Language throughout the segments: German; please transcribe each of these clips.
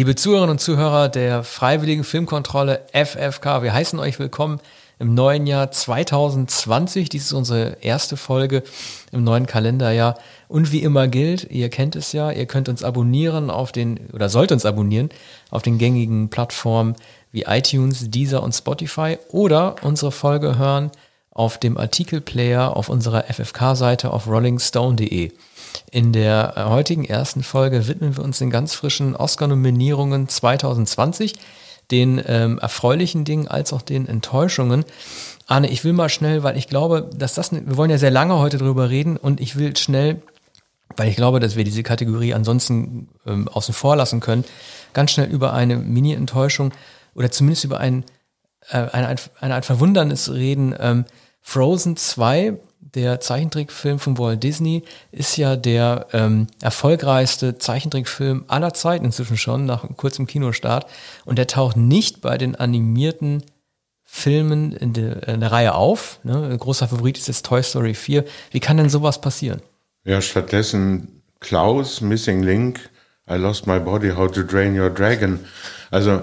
Liebe Zuhörerinnen und Zuhörer der Freiwilligen Filmkontrolle FFK, wir heißen euch willkommen im neuen Jahr 2020. Dies ist unsere erste Folge im neuen Kalenderjahr. Und wie immer gilt, ihr kennt es ja, ihr könnt uns abonnieren auf den, oder sollt uns abonnieren auf den gängigen Plattformen wie iTunes, Deezer und Spotify oder unsere Folge hören auf dem Artikelplayer auf unserer FFK-Seite auf rollingstone.de. In der äh, heutigen ersten Folge widmen wir uns den ganz frischen Oscar-Nominierungen 2020, den ähm, erfreulichen Dingen als auch den Enttäuschungen. Arne, ich will mal schnell, weil ich glaube, dass das, wir wollen ja sehr lange heute drüber reden und ich will schnell, weil ich glaube, dass wir diese Kategorie ansonsten ähm, außen vor lassen können, ganz schnell über eine Mini-Enttäuschung oder zumindest über ein, äh, eine, eine Art Verwundernis reden. Ähm, Frozen 2 der Zeichentrickfilm von Walt Disney ist ja der ähm, erfolgreichste Zeichentrickfilm aller Zeiten inzwischen schon, nach kurzem Kinostart. Und der taucht nicht bei den animierten Filmen in der, in der Reihe auf. Ne? Ein großer Favorit ist jetzt Toy Story 4. Wie kann denn sowas passieren? Ja, stattdessen Klaus, Missing Link, I Lost My Body, How to Drain Your Dragon. Also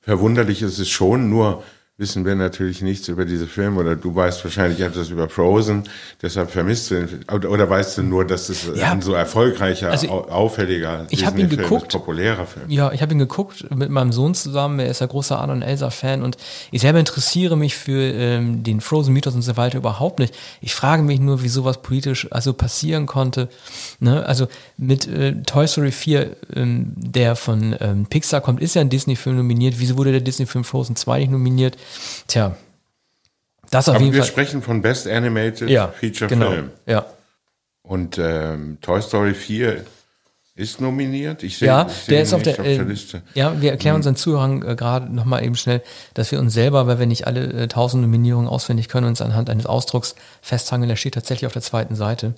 verwunderlich ist es schon, nur wissen wir natürlich nichts über diese Filme oder du weißt wahrscheinlich etwas über Frozen, deshalb vermisst du oder, oder weißt du nur, dass es ja. ein so erfolgreicher, also, auffälliger, ich habe ihn geguckt, ist, populärer Film. Ja, ich habe ihn geguckt mit meinem Sohn zusammen, er ist ja großer Anna und Elsa Fan und ich selber interessiere mich für ähm, den Frozen Mythos und so weiter überhaupt nicht. Ich frage mich nur, wie sowas politisch also passieren konnte. Ne? Also mit äh, Toy Story 4, ähm, der von ähm, Pixar kommt, ist ja ein Disney-Film nominiert. Wieso wurde der Disney-Film Frozen 2 nicht nominiert? Tja, das auf Aber jeden wir Fall. sprechen von Best Animated ja, Feature genau, Film. Ja. Und ähm, Toy Story 4 ist nominiert. Ich sehe, ja, ich der ist auf der, auf der, äh, Liste. Ja, wir erklären hm. unseren Zuhörern äh, gerade nochmal eben schnell, dass wir uns selber, weil wir nicht alle äh, tausend Nominierungen auswendig können, uns anhand eines Ausdrucks festhangeln. Der steht tatsächlich auf der zweiten Seite.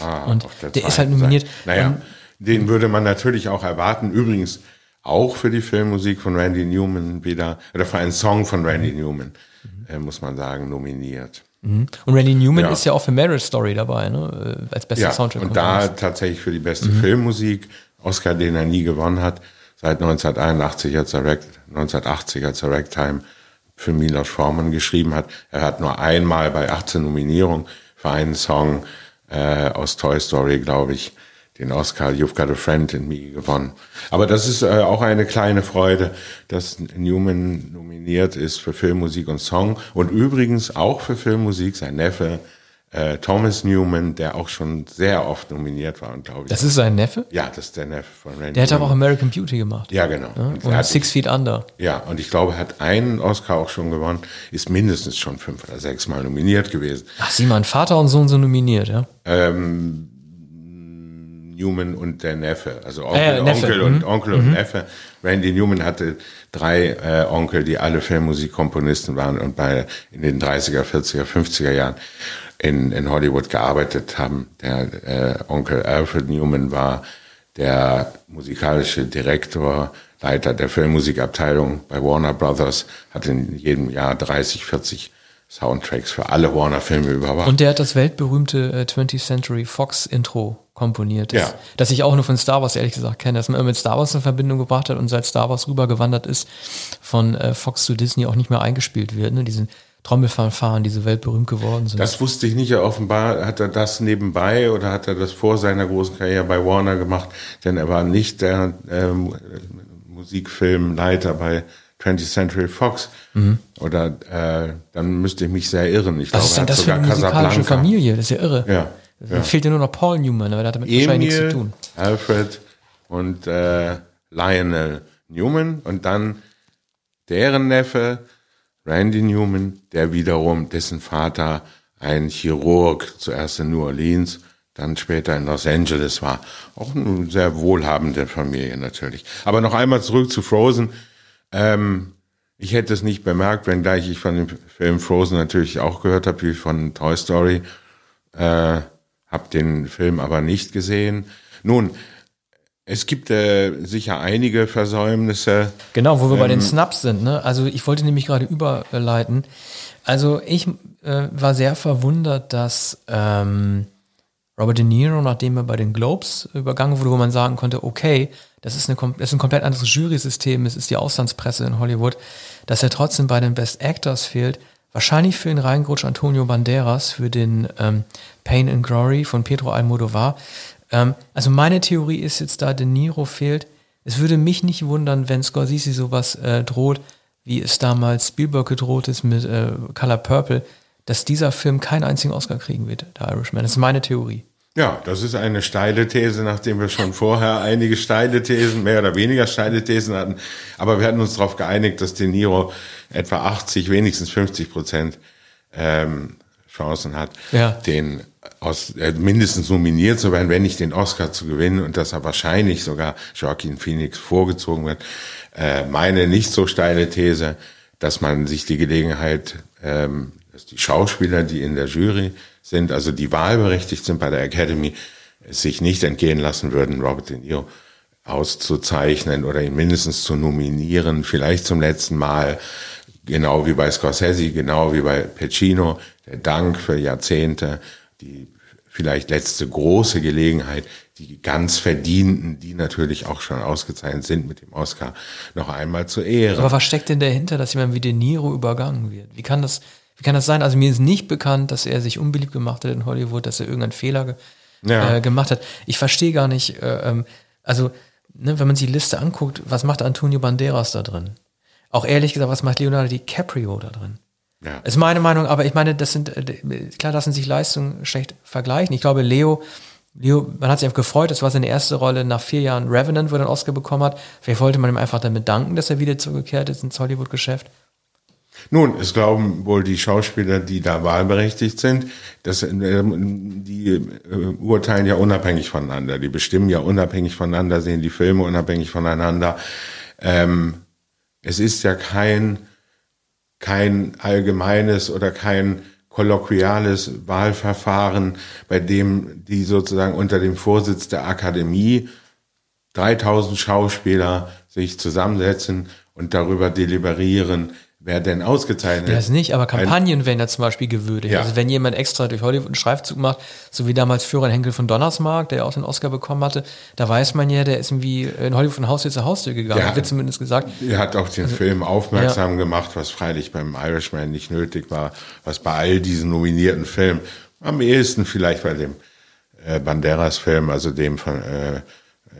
Ah, und der, der ist halt nominiert. Seite. Naja, um, den würde man natürlich auch erwarten. Übrigens, auch für die Filmmusik von Randy Newman wieder, oder für einen Song von Randy Newman, mhm. äh, muss man sagen, nominiert. Mhm. Und Randy Newman ja. ist ja auch für Marriage Story dabei, ne? Äh, als bester ja, Soundtrack. Und da tatsächlich für die beste mhm. Filmmusik, Oscar, den er nie gewonnen hat, seit 1981, als er, 1980, als er Ragtime für Milos Forman geschrieben hat. Er hat nur einmal bei 18 Nominierungen für einen Song äh, aus Toy Story, glaube ich, den Oscar You've Got a Friend in Me gewonnen. Aber das ist äh, auch eine kleine Freude, dass Newman nominiert ist für Filmmusik und Song und übrigens auch für Filmmusik sein Neffe äh, Thomas Newman, der auch schon sehr oft nominiert war und glaube ich. Das ist sein Neffe? Ja, das ist der Neffe von Randy. Der hat aber auch American Beauty gemacht. Ja, genau. Ja, und, und Six Feet Under. Ja, und ich glaube, hat einen Oscar auch schon gewonnen, ist mindestens schon fünf oder sechs Mal nominiert gewesen. Ach, sieh mal, Vater und Sohn sind nominiert, ja? Ähm, Newman und der Neffe, also Onkel, äh, Neffe. Onkel und mhm. Onkel und mhm. Neffe. Randy Newman hatte drei äh, Onkel, die alle Filmmusikkomponisten waren und bei in den 30er, 40er, 50er Jahren in, in Hollywood gearbeitet haben. Der äh, Onkel Alfred Newman war der musikalische Direktor, Leiter der Filmmusikabteilung bei Warner Brothers, hat in jedem Jahr 30, 40 Soundtracks für alle Warner-Filme überwacht. Und der hat das weltberühmte äh, 20th Century Fox Intro komponiert. Das, ja. Das ich auch nur von Star Wars ehrlich gesagt kenne, dass man immer mit Star Wars in Verbindung gebracht hat und seit Star Wars rübergewandert ist, von äh, Fox zu Disney auch nicht mehr eingespielt wird. Ne? Diesen Trommelfanfaren, die so weltberühmt geworden sind. Das wusste ich nicht. Offenbar hat er das nebenbei oder hat er das vor seiner großen Karriere bei Warner gemacht, denn er war nicht der äh, Musikfilmleiter bei 20th Century Fox. Mhm. Oder äh, dann müsste ich mich sehr irren. Ich Was glaube, ist denn das für eine musikalische Familie? Das ist ja irre. Ja. Ja. Fehlt ja nur noch Paul Newman, aber der hat damit Emil, wahrscheinlich nichts zu tun. Alfred und äh, Lionel Newman und dann deren Neffe Randy Newman, der wiederum dessen Vater ein Chirurg zuerst in New Orleans, dann später in Los Angeles war. Auch eine sehr wohlhabende Familie natürlich. Aber noch einmal zurück zu Frozen. Ähm, ich hätte es nicht bemerkt, wenngleich ich von dem Film Frozen natürlich auch gehört habe, wie von Toy Story. Äh, habe den Film aber nicht gesehen. Nun, es gibt äh, sicher einige Versäumnisse. Genau, wo wir ähm, bei den ähm, Snaps sind. Ne? Also ich wollte nämlich gerade überleiten. Also ich äh, war sehr verwundert, dass ähm, Robert De Niro, nachdem er bei den Globes übergangen wurde, wo man sagen konnte, okay, das ist, eine, das ist ein komplett anderes Jury-System, es ist die Auslandspresse in Hollywood, dass er trotzdem bei den Best Actors fehlt. Wahrscheinlich für ihn reingerutscht Antonio Banderas für den ähm, Pain and Glory von Pedro Almodovar. Ähm, also meine Theorie ist jetzt da, De Niro fehlt. Es würde mich nicht wundern, wenn Scorsese sowas äh, droht, wie es damals Spielberg gedroht ist mit äh, Color Purple, dass dieser Film keinen einzigen Oscar kriegen wird, der Irishman. Das ist meine Theorie. Ja, das ist eine steile These, nachdem wir schon vorher einige steile Thesen, mehr oder weniger steile Thesen hatten. Aber wir hatten uns darauf geeinigt, dass De Niro etwa 80, wenigstens 50 Prozent ähm, Chancen hat, ja. den aus, äh, mindestens nominiert zu werden, wenn nicht den Oscar zu gewinnen und dass er wahrscheinlich sogar Joaquin Phoenix vorgezogen wird. Äh, meine nicht so steile These, dass man sich die Gelegenheit, ähm, dass die Schauspieler, die in der Jury sind, also die wahlberechtigt sind bei der Academy, sich nicht entgehen lassen würden, Robert De Niro auszuzeichnen oder ihn mindestens zu nominieren, vielleicht zum letzten Mal, genau wie bei Scorsese, genau wie bei Pacino, der Dank für Jahrzehnte, die vielleicht letzte große Gelegenheit, die ganz verdienten, die natürlich auch schon ausgezeichnet sind mit dem Oscar, noch einmal zu ehren. Aber was steckt denn dahinter, dass jemand wie De Niro übergangen wird? Wie kann das, wie kann das sein? Also mir ist nicht bekannt, dass er sich unbeliebt gemacht hat in Hollywood, dass er irgendeinen Fehler ja. äh, gemacht hat. Ich verstehe gar nicht, äh, ähm, also ne, wenn man sich die Liste anguckt, was macht Antonio Banderas da drin? Auch ehrlich gesagt, was macht Leonardo DiCaprio da drin? Ja. Ist meine Meinung, aber ich meine, das sind, äh, klar lassen sich Leistungen schlecht vergleichen. Ich glaube, Leo, Leo, man hat sich einfach gefreut, das war seine erste Rolle nach vier Jahren Revenant, wo er den Oscar bekommen hat. Vielleicht wollte man ihm einfach damit danken, dass er wieder zurückgekehrt ist ins Hollywood-Geschäft. Nun, es glauben wohl die Schauspieler, die da wahlberechtigt sind, dass äh, die äh, urteilen ja unabhängig voneinander, die bestimmen ja unabhängig voneinander, sehen die Filme unabhängig voneinander. Ähm, es ist ja kein kein allgemeines oder kein kolloquiales Wahlverfahren, bei dem die sozusagen unter dem Vorsitz der Akademie 3000 Schauspieler sich zusammensetzen und darüber deliberieren, wer denn ausgezeichnet Das nicht, aber Kampagnen werden ja zum Beispiel gewürdigt. Ja. Also wenn jemand extra durch Hollywood einen Streifzug macht, so wie damals Führer Henkel von Donnersmark, der ja auch den Oscar bekommen hatte, da weiß man ja, der ist irgendwie in Hollywood von Haustür zu Haustür gegangen, ja, wird zumindest gesagt. Er hat auch den also, Film aufmerksam ja. gemacht, was freilich beim Irishman nicht nötig war, was bei all diesen nominierten Filmen, am ehesten vielleicht bei dem äh, Banderas-Film, also dem von äh,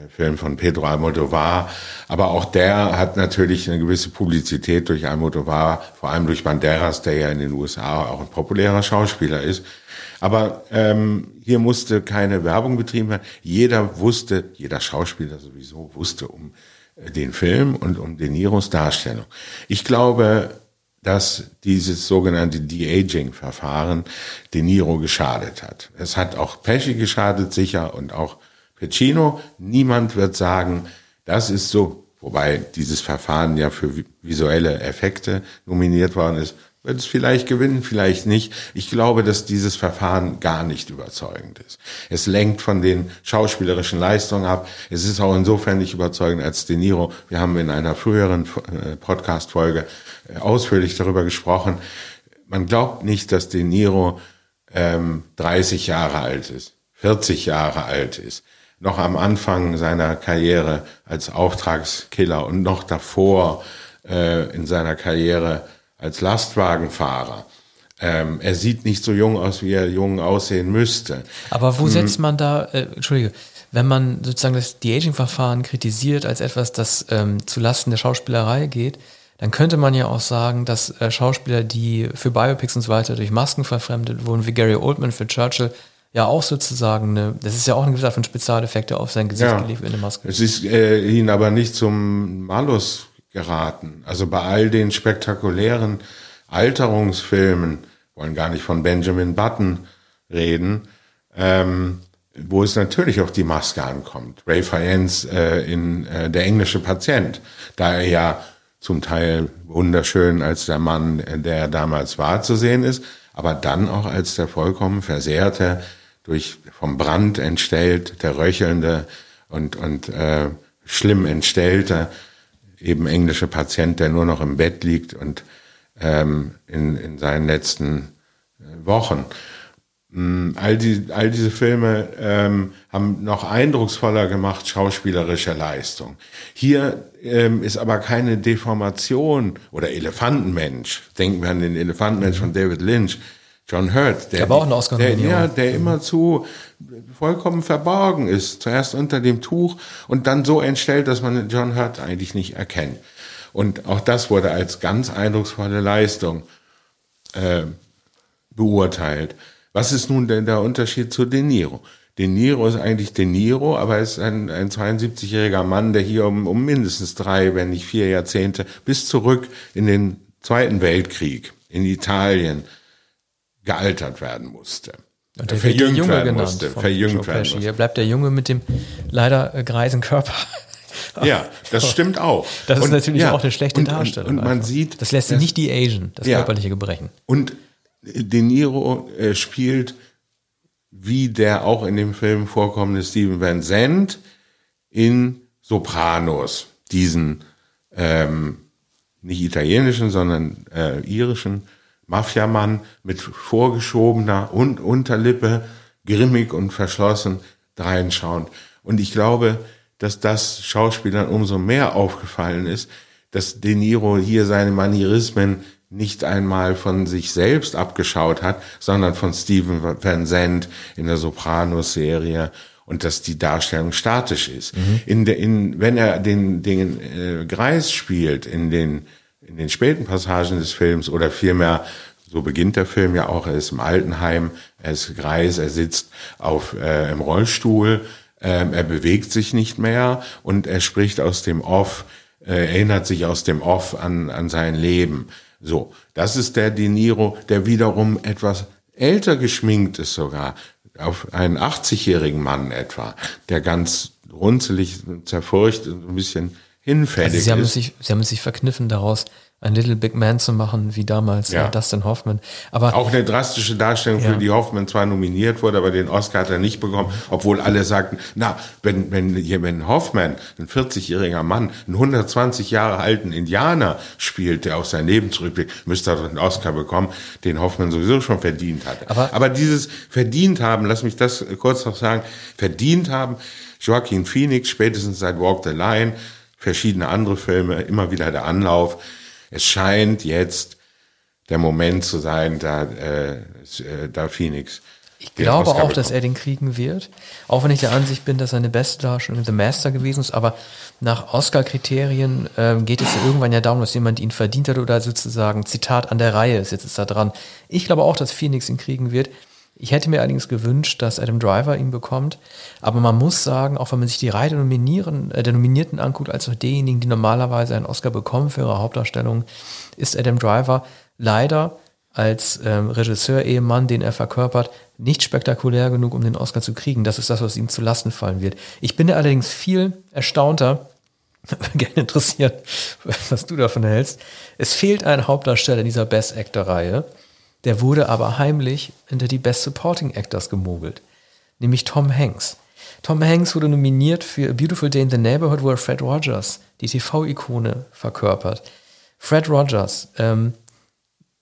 Film von Pedro Almodovar. Aber auch der hat natürlich eine gewisse Publizität durch Almodovar, vor allem durch Banderas, der ja in den USA auch ein populärer Schauspieler ist. Aber ähm, hier musste keine Werbung betrieben werden. Jeder wusste, jeder Schauspieler sowieso wusste um äh, den Film und um De Niros Darstellung. Ich glaube, dass dieses sogenannte De-Aging-Verfahren De Niro geschadet hat. Es hat auch Pesci geschadet, sicher, und auch Pacino. Niemand wird sagen, das ist so, wobei dieses Verfahren ja für visuelle Effekte nominiert worden ist, wird es vielleicht gewinnen, vielleicht nicht. Ich glaube, dass dieses Verfahren gar nicht überzeugend ist. Es lenkt von den schauspielerischen Leistungen ab. Es ist auch insofern nicht überzeugend als De Niro. Wir haben in einer früheren äh, Podcast-Folge äh, ausführlich darüber gesprochen. Man glaubt nicht, dass De Niro ähm, 30 Jahre alt ist, 40 Jahre alt ist noch am Anfang seiner Karriere als Auftragskiller und noch davor äh, in seiner Karriere als Lastwagenfahrer. Ähm, er sieht nicht so jung aus, wie er jung aussehen müsste. Aber wo hm. setzt man da, äh, Entschuldige, wenn man sozusagen das De-Aging-Verfahren kritisiert als etwas, das ähm, zulasten der Schauspielerei geht, dann könnte man ja auch sagen, dass äh, Schauspieler, die für Biopics und so weiter durch Masken verfremdet wurden, wie Gary Oldman für Churchill, ja auch sozusagen eine, das ist ja auch eine gewisse Art von Spezialeffekte auf sein Gesicht ja, gelegt in der Maske. Es ist äh, ihnen aber nicht zum Malus geraten. Also bei all den spektakulären Alterungsfilmen, wollen gar nicht von Benjamin Button reden, ähm, wo es natürlich auf die Maske ankommt. Ray Fiennes äh, in äh, Der englische Patient, da er ja zum Teil wunderschön als der Mann, der er damals war, zu sehen ist, aber dann auch als der vollkommen versehrte durch vom Brand entstellt, der röchelnde und, und äh, schlimm entstellte, eben englische Patient, der nur noch im Bett liegt und ähm, in, in seinen letzten äh, Wochen. mh, all, die, all diese Filme ähm, haben noch eindrucksvoller gemacht schauspielerische Leistung. Hier ähm, ist aber keine Deformation oder Elefantenmensch. Denken wir an den Elefantenmensch von David Lynch. John Hurt, der, war auch eine oscar der, ja, der immer zu vollkommen verborgen ist. Zuerst unter dem Tuch und dann so entstellt, dass man John Hurt eigentlich nicht erkennt. Und auch das wurde als ganz eindrucksvolle Leistung äh, beurteilt. Was ist nun denn der Unterschied zu De Niro? De Niro ist eigentlich De Niro, aber er ist ein, ein 72-jähriger Mann, der hier um, um mindestens drei, wenn nicht vier Jahrzehnte bis zurück in den Zweiten Weltkrieg in Italien gealtert werden musste. Und der wird der Junge werden genannt. musste, verjüngt werden musste. Hier bleibt der Junge mit dem leider äh, greisen Körper. Ja, das stimmt auch. Das ist Und- natürlich ja, auch eine schlechte und, Darstellung. Und, und man einfach. sieht, das lässt sich nicht die Asian, das Ja. körperliche Gebrechen. Und De Niro äh, spielt wie der auch in dem Film vorkommende Steven Van Zandt in Sopranos, diesen ähm, nicht italienischen, sondern äh, irischen Mafiamann mit vorgeschobener und Unterlippe, grimmig und verschlossen dreinschauend. Und ich glaube, dass das Schauspielern umso mehr aufgefallen ist, dass De Niro hier seine Manierismen nicht einmal von sich selbst abgeschaut hat, sondern von Steven Van Zandt in der Sopranos-Serie und dass die Darstellung statisch ist. In der, in, wenn er den, den äh, Greis spielt in den, in den späten Passagen des Films oder vielmehr so beginnt der Film ja auch. Er ist im Altenheim, er ist Greis, er sitzt auf, äh, im Rollstuhl, ähm, er bewegt sich nicht mehr und er spricht aus dem Off, äh, erinnert sich aus dem Off an, an sein Leben. So, das ist der De Niro, der wiederum etwas älter geschminkt ist sogar, auf einen 80-jährigen Mann etwa, der ganz runzelig, zerfurcht und ein bisschen hinfällig Also sie haben, ist. sich, sie haben sich verkniffen daraus, ein Little Big Man zu machen, wie damals Ja. äh, Dustin Hoffman. Aber Auch eine drastische Darstellung, Ja. für die Hoffmann zwar nominiert wurde, aber den Oscar hat er nicht bekommen, obwohl alle sagten, na, wenn, wenn, hier, wenn Hoffmann, ein 40-jähriger Mann, einen 120 Jahre alten Indianer spielt, der auf sein Leben zurückblickt, müsste er doch einen Oscar bekommen, den Hoffmann sowieso schon verdient hatte. Aber- aber dieses verdient haben, lass mich das kurz noch sagen, verdient haben, Joaquin Phoenix, spätestens seit Walk the Line, verschiedene andere Filme, immer wieder der Anlauf. Es scheint jetzt der Moment zu sein, da, äh, äh, da Phoenix. Ich glaube Oscar auch, dass er den kriegen wird. Auch wenn ich der Ansicht bin, dass seine beste Darstellung The Master gewesen ist. Aber nach Oscar-Kriterien ähm, geht es ja irgendwann ja darum, dass jemand ihn verdient hat oder sozusagen Zitat an der Reihe ist. Jetzt ist er dran. Ich glaube auch, dass Phoenix ihn kriegen wird. Ich hätte mir allerdings gewünscht, dass Adam Driver ihn bekommt. Aber man muss sagen, auch wenn man sich die Reihe äh, der Nominierten anguckt, als auch derjenigen, die normalerweise einen Oscar bekommen für ihre Hauptdarstellung, ist Adam Driver leider als ähm, Regisseur-Ehemann, den er verkörpert, nicht spektakulär genug, um den Oscar zu kriegen. Das ist das, was ihm zu Lasten fallen wird. Ich bin allerdings viel erstaunter, gerne interessiert, was du davon hältst. Es fehlt ein Hauptdarsteller in dieser Best Actor-Reihe. Der wurde aber heimlich hinter die Best Supporting Actors gemogelt. Nämlich Tom Hanks. Tom Hanks wurde nominiert für A Beautiful Day in the Neighborhood, wo er Fred Rogers, die TV-Ikone, verkörpert. Fred Rogers, ähm,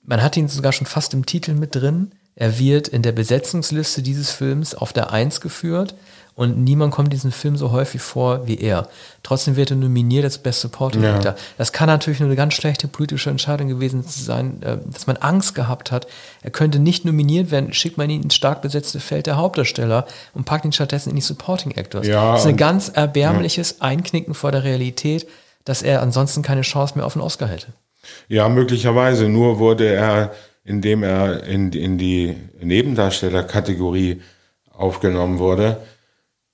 man hat ihn sogar schon fast im Titel mit drin. Er wird in der Besetzungsliste dieses Films auf der Eins geführt und niemand kommt in diesem Film so häufig vor wie er. Trotzdem wird er nominiert als Best Supporting Ja. Actor. Das kann natürlich nur eine ganz schlechte politische Entscheidung gewesen sein, äh, dass man Angst gehabt hat. Er könnte nicht nominiert werden, schickt man ihn ins stark besetzte Feld der Hauptdarsteller und packt ihn stattdessen in die Supporting Actors. Ja, das ist ein ganz erbärmliches Einknicken vor der Realität, dass er ansonsten keine Chance mehr auf einen Oscar hätte. Ja, möglicherweise. Nur wurde er, indem er in, in die Nebendarstellerkategorie aufgenommen wurde,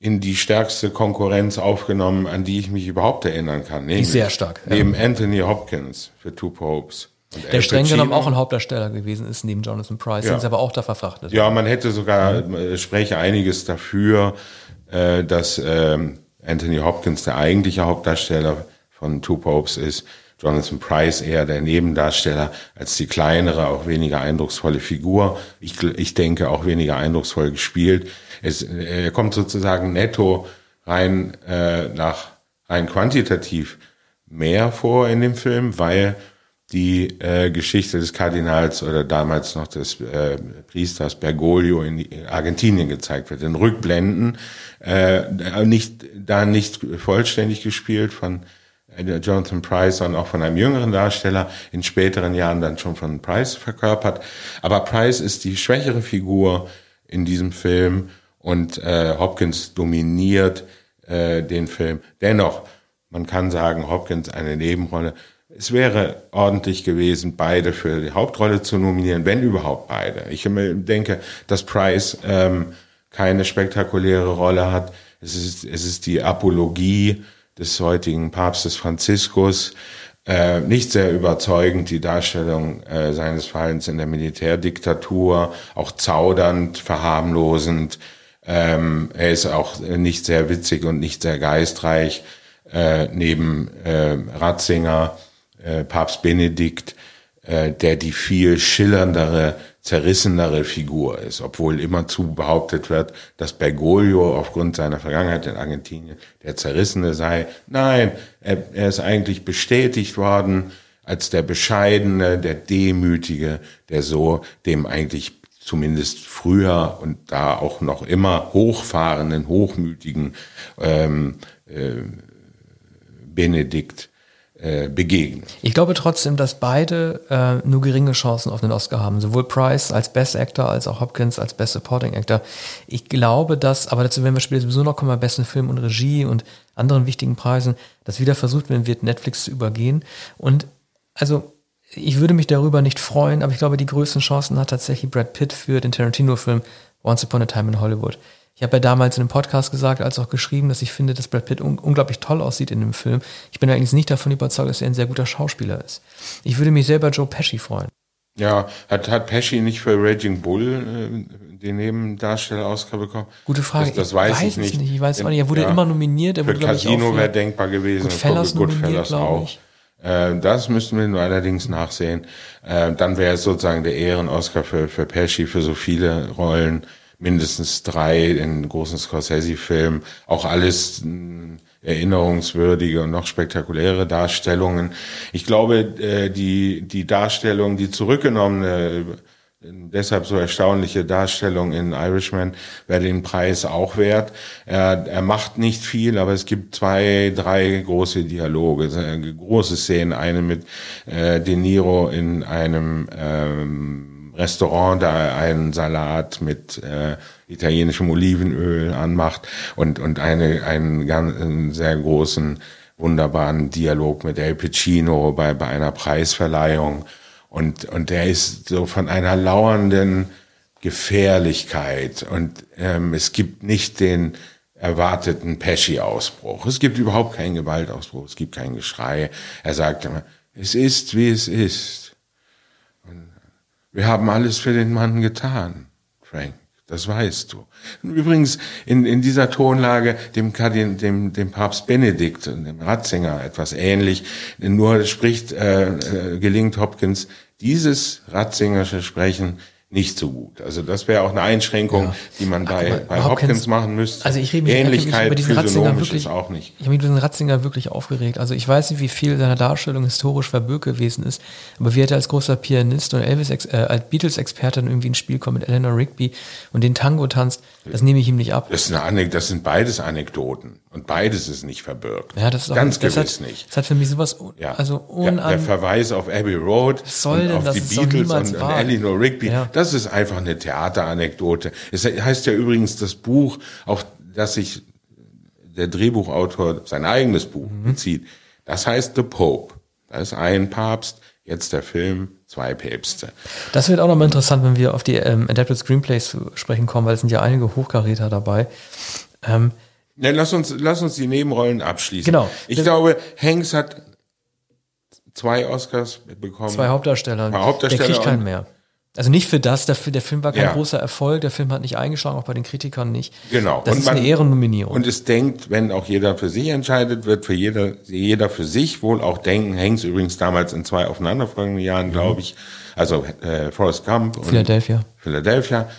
in die stärkste Konkurrenz aufgenommen, an die ich mich überhaupt erinnern kann. Nämlich sehr stark, ja. Neben Anthony Hopkins für Two Popes. Der streng genommen auch ein Hauptdarsteller gewesen ist, neben Jonathan Price, Ja. den sie aber auch da verfrachtet. Ja, man hätte sogar, äh, spreche einiges dafür, äh, dass ähm, Anthony Hopkins der eigentliche Hauptdarsteller von Two Popes ist, Jonathan Price eher der Nebendarsteller als die kleinere, auch weniger eindrucksvolle Figur. Ich, ich denke auch weniger eindrucksvoll gespielt. Es, äh, er kommt sozusagen netto rein äh, nach rein quantitativ mehr vor in dem Film, weil die äh, Geschichte des Kardinals oder damals noch des äh, Priesters Bergoglio in Argentinien gezeigt wird. In Rückblenden, äh, nicht, da nicht vollständig gespielt von Jonathan Price, sondern auch von einem jüngeren Darsteller, in späteren Jahren dann schon von Price verkörpert. Aber Price ist die schwächere Figur in diesem Film und äh, Hopkins dominiert äh, den Film. Dennoch, man kann sagen, Hopkins eine Nebenrolle es wäre ordentlich gewesen, beide für die Hauptrolle zu nominieren, wenn überhaupt beide. Ich denke, dass Price ähm, keine spektakuläre Rolle hat. Es ist, es ist die Apologie des heutigen Papstes Franziskus. Äh, nicht sehr überzeugend die Darstellung äh, seines Verhaltens in der Militärdiktatur, auch zaudernd, verharmlosend. Ähm, er ist auch nicht sehr witzig und nicht sehr geistreich. Äh, neben äh, Ratzinger äh, Papst Benedikt, äh, der die viel schillerndere, zerrissenere Figur ist, obwohl immerzu behauptet wird, dass Bergoglio aufgrund seiner Vergangenheit in Argentinien der Zerrissene sei. Nein, er, er ist eigentlich bestätigt worden als der Bescheidene, der Demütige, der so dem eigentlich zumindest früher und da auch noch immer hochfahrenden, hochmütigen ähm, äh, Benedikt äh, begegnen. Ich glaube trotzdem, dass beide äh, nur geringe Chancen auf den Oscar haben. Sowohl Price als Best Actor als auch Hopkins als Best Supporting Actor. Ich glaube, dass, aber dazu werden wir später sowieso noch kommen, bei besten Film und Regie und anderen wichtigen Preisen, dass wieder versucht werden wird, Netflix zu übergehen. Und also ich würde mich darüber nicht freuen, aber ich glaube, die größten Chancen hat tatsächlich Brad Pitt für den Tarantino-Film Once Upon a Time in Hollywood. Ich habe ja damals in einem Podcast gesagt, als auch geschrieben, dass ich finde, dass Brad Pitt un unglaublich toll aussieht in dem Film. Ich bin allerdings nicht davon überzeugt, dass er ein sehr guter Schauspieler ist. Ich würde mich selber Joe Pesci freuen. Ja, hat, hat Pesci nicht für Raging Bull äh, den Nebendarsteller-Oscar bekommen? Gute Frage. Das, das weiß, ich, weiß ich nicht. Ich weiß auch nicht. Er wurde ja, immer nominiert. Er für wurde, Casino wäre denkbar gewesen. Goodfellas, Goodfellas auch. Ich. Äh, das müssten wir nur allerdings nachsehen. Äh, dann wäre es sozusagen der Ehren-Oscar für, für Pesci für so viele Rollen mindestens drei in großen Scorsese-Filmen, auch alles hm, erinnerungswürdige und noch spektakuläre Darstellungen. Ich glaube, äh, die, die Darstellung, die zurückgenommene, deshalb so erstaunliche Darstellung in Irishman wäre den Preis auch wert. Er, er macht nicht viel, aber es gibt zwei, drei große Dialoge, große Szenen. Eine mit äh, De Niro in einem ähm, Restaurant da einen Salat mit äh, italienischem Olivenöl anmacht und, und eine, einen, ganz, einen sehr großen, wunderbaren Dialog mit El Pacino bei, bei einer Preisverleihung. Und, und der ist so von einer lauernden Gefährlichkeit. Und ähm, es gibt nicht den erwarteten Pesci-Ausbruch. Es gibt überhaupt keinen Gewaltausbruch, es gibt kein Geschrei. Er sagt immer, es ist, wie es ist. Wir haben alles für den Mann getan, Frank. Das weißt du. Übrigens, in, in dieser Tonlage dem, dem, dem Papst Benedikt dem Ratzinger etwas ähnlich. Nur spricht, äh, äh, gelingt Hopkins dieses Ratzingersche Sprechen nicht so gut. Also das wäre auch eine Einschränkung, ja. die man bei, bei Hopkins, machen müsste. Also ich rede mich, Ähnlichkeit über diesen Ratzinger wirklich, ist auch nicht. Ich habe mich über diesen Ratzinger wirklich aufgeregt. Also ich weiß nicht, wie viel seiner Darstellung historisch verbürgt gewesen ist, aber wie er als großer Pianist und Elvis äh, als Beatles-Experte irgendwie ins Spiel kommt mit Eleanor Rigby und den Tango tanzt, das nehme ich ihm nicht ab. Das, ist eine, das sind beides Anekdoten und beides ist nicht verbürgt. Ja, das ist auch, ganz das gewiss hat, nicht. Das hat für mich sowas, ja. also unan der, der Verweis auf Abbey Road, soll denn, auf die Beatles und, und Eleanor Rigby, ja. Das ist einfach eine Theateranekdote. Es heißt ja übrigens das Buch, auf das sich der Drehbuchautor sein eigenes Buch mhm. bezieht. Das heißt The Pope. Da ist ein Papst, jetzt der Film, zwei Päpste. Das wird auch nochmal interessant, wenn wir auf die ähm, Adapted Screenplays zu sprechen kommen, weil es sind ja einige Hochkaräter dabei. Ähm, ja, lass uns, lass uns die Nebenrollen abschließen. Genau. Ich das glaube, Hanks hat zwei Oscars bekommen. Zwei Hauptdarsteller. Zwei Hauptdarsteller. Der kriegt keinen mehr. Also nicht für das, der, der Film war kein ja. großer Erfolg, der Film hat nicht eingeschlagen, auch bei den Kritikern nicht. Genau. Das und ist man, eine Ehrennominierung. Und es denkt, wenn auch jeder für sich entscheidet, wird für jeder, jeder für sich wohl auch denken, Hanks übrigens damals in zwei aufeinanderfolgenden Jahren, mhm. glaube ich, also äh, Forrest Gump und Philadelphia. Philadelphia,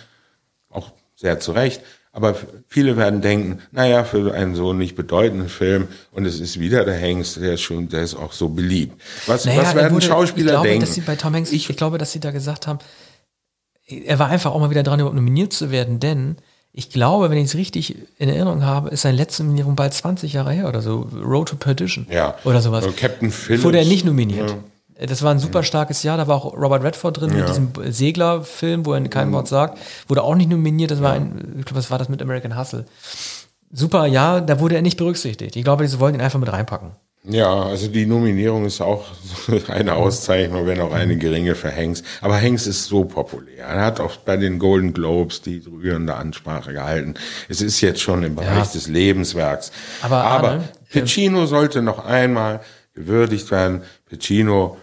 auch sehr zu Recht. Aber viele werden denken, naja, für einen so nicht bedeutenden Film und es ist wieder der Hengst, der ist schon, der ist auch so beliebt. Was, Naja, was er werden wurde- Schauspieler ich glaube, denken? Dass sie bei Tom Hanks, ich, Ich- glaube, dass sie da gesagt haben, er war einfach auch mal wieder dran, überhaupt nominiert zu werden, denn ich glaube, wenn ich es richtig in Erinnerung habe, ist seine letzte Nominierung bald 20 Jahre her oder so. Road to Perdition. Ja. Oder sowas. Oder Captain Phillips. Wurde er nicht nominiert. Das war ein super starkes Jahr, da war auch Robert Redford drin mit Ja. diesem Seglerfilm, wo er kein Wort sagt. Wurde auch nicht nominiert, das war ein, ich glaube, was war das mit American Hustle? Super, ja, da wurde er nicht berücksichtigt. Ich glaube, sie wollten ihn einfach mit reinpacken. Ja, also die Nominierung ist auch eine Auszeichnung, wenn auch eine geringe für Hanks. Aber Hanks ist so populär. Er hat auch bei den Golden Globes die rührende Ansprache gehalten. Es ist jetzt schon im Bereich des Lebenswerks. Aber Arne, Pacino sollte noch einmal gewürdigt werden. Pacino,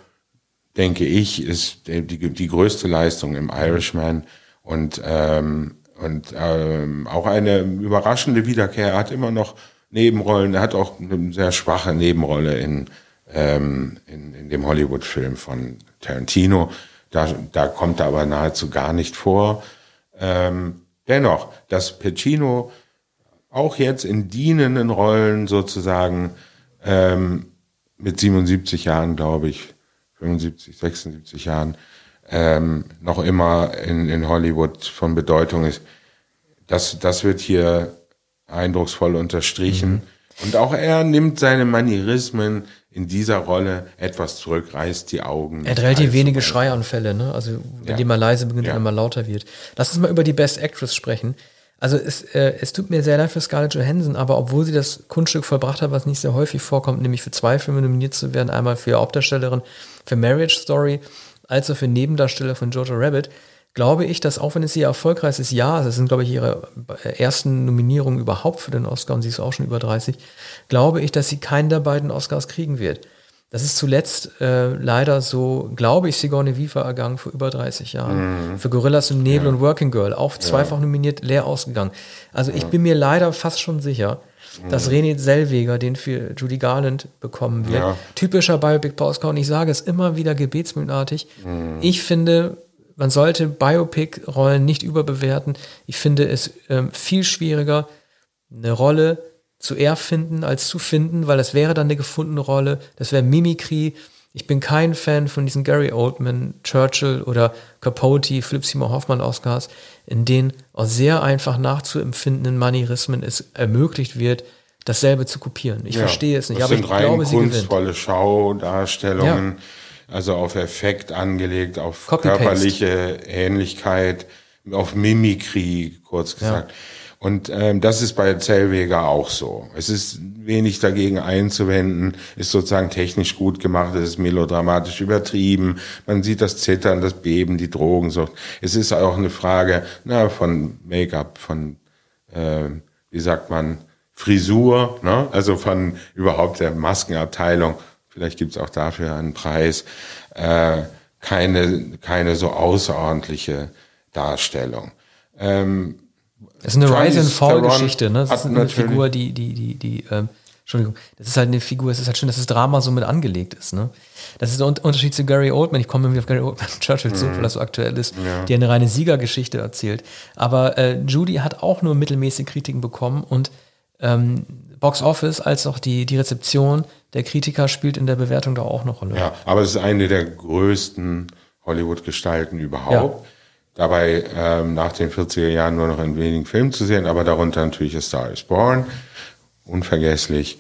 denke ich, ist die, die, die größte Leistung im Irishman und ähm, und ähm, auch eine überraschende Wiederkehr. Er hat immer noch Nebenrollen. Er hat auch eine sehr schwache Nebenrolle in, ähm, in, in dem Hollywood-Film von Tarantino. Da, da kommt er aber nahezu gar nicht vor. Ähm, dennoch, dass Pacino auch jetzt in dienenden Rollen sozusagen ähm, mit 77 Jahren, glaube ich, 75, 76 Jahren, ähm, noch immer in, in Hollywood von Bedeutung ist. Das, das wird hier eindrucksvoll unterstrichen. Und auch er nimmt seine Manierismen in dieser Rolle etwas zurück, reißt die Augen. Er hat relativ wenige. Schreianfälle, ne? Also wenn Ja. die mal leise beginnt Ja. und immer lauter wird. Lass uns mal über die Best Actress sprechen. Also es, äh, es tut mir sehr leid für Scarlett Johansson, aber obwohl sie das Kunststück vollbracht hat, was nicht sehr häufig vorkommt, nämlich für zwei Filme nominiert zu werden, einmal für Hauptdarstellerin für Marriage Story, als auch für Nebendarsteller von Jojo Rabbit, glaube ich, dass auch wenn es ihr erfolgreichstes Jahr ist, das sind glaube ich ihre ersten Nominierungen überhaupt für den Oscar und sie ist auch schon über 30, glaube ich, dass sie keinen der beiden Oscars kriegen wird. Das ist zuletzt äh, leider so, glaube ich, Sigourney Weaver ergangen vor über 30 Jahren. Für Gorillas im Nebel und Working Girl, auch zweifach nominiert, leer ausgegangen. Also ich bin mir leider fast schon sicher, dass René Zellweger den für Judy Garland bekommen wird. Ja. Typischer Biopic Oscar und ich sage es immer wieder gebetsmühlenartig. Ich finde, man sollte Biopic-Rollen nicht überbewerten. Ich finde es ähm, viel schwieriger, eine Rolle zu erfinden als zu finden, weil das wäre dann eine gefundene Rolle. Das wäre Mimikry. Ich bin kein Fan von diesen Gary Oldman, Churchill oder Capote, Philipp Seymour Hoffmann Oscars, in denen aus sehr einfach nachzuempfindenden Manierismen es ermöglicht wird, dasselbe zu kopieren. Ich Ja, verstehe es nicht, aber sind ich rein glaube, sie gewinnt. kunstvolle Schaudarstellungen, also auf Effekt angelegt, auf körperliche Ähnlichkeit, auf Mimikry, kurz gesagt. Und ähm, das ist bei Zellweger auch so. Es ist wenig dagegen einzuwenden, ist sozusagen technisch gut gemacht, es ist melodramatisch übertrieben, man sieht das Zittern, das Beben, die Drogensucht. Es ist auch eine Frage na, von Make-up, von, äh, wie sagt man, Frisur, ne? also von überhaupt der Maskenabteilung. Vielleicht gibt's auch dafür einen Preis. Äh, keine, keine so außerordentliche Darstellung. Ähm, Das ist eine Rise and Fall Geschichte, ne? Das ist eine Figur, die, die, die, die, ähm, Entschuldigung, das ist halt eine Figur, es ist halt schön, dass das Drama so mit angelegt ist, ne? Das ist der Un- Unterschied zu Gary Oldman. Ich komme irgendwie auf Gary Oldman Churchill zu, weil das so aktuell ist, die eine reine Siegergeschichte erzählt. Aber äh, Judy hat auch nur mittelmäßige Kritiken bekommen und ähm, Box Office als auch die, die Rezeption der Kritiker spielt in der Bewertung da auch eine Rolle. Ja, aber es ist eine der größten Hollywood-Gestalten überhaupt. Dabei ähm, nach den 40er Jahren nur noch in wenigen Filmen zu sehen, aber darunter natürlich A Star is Born, unvergesslich.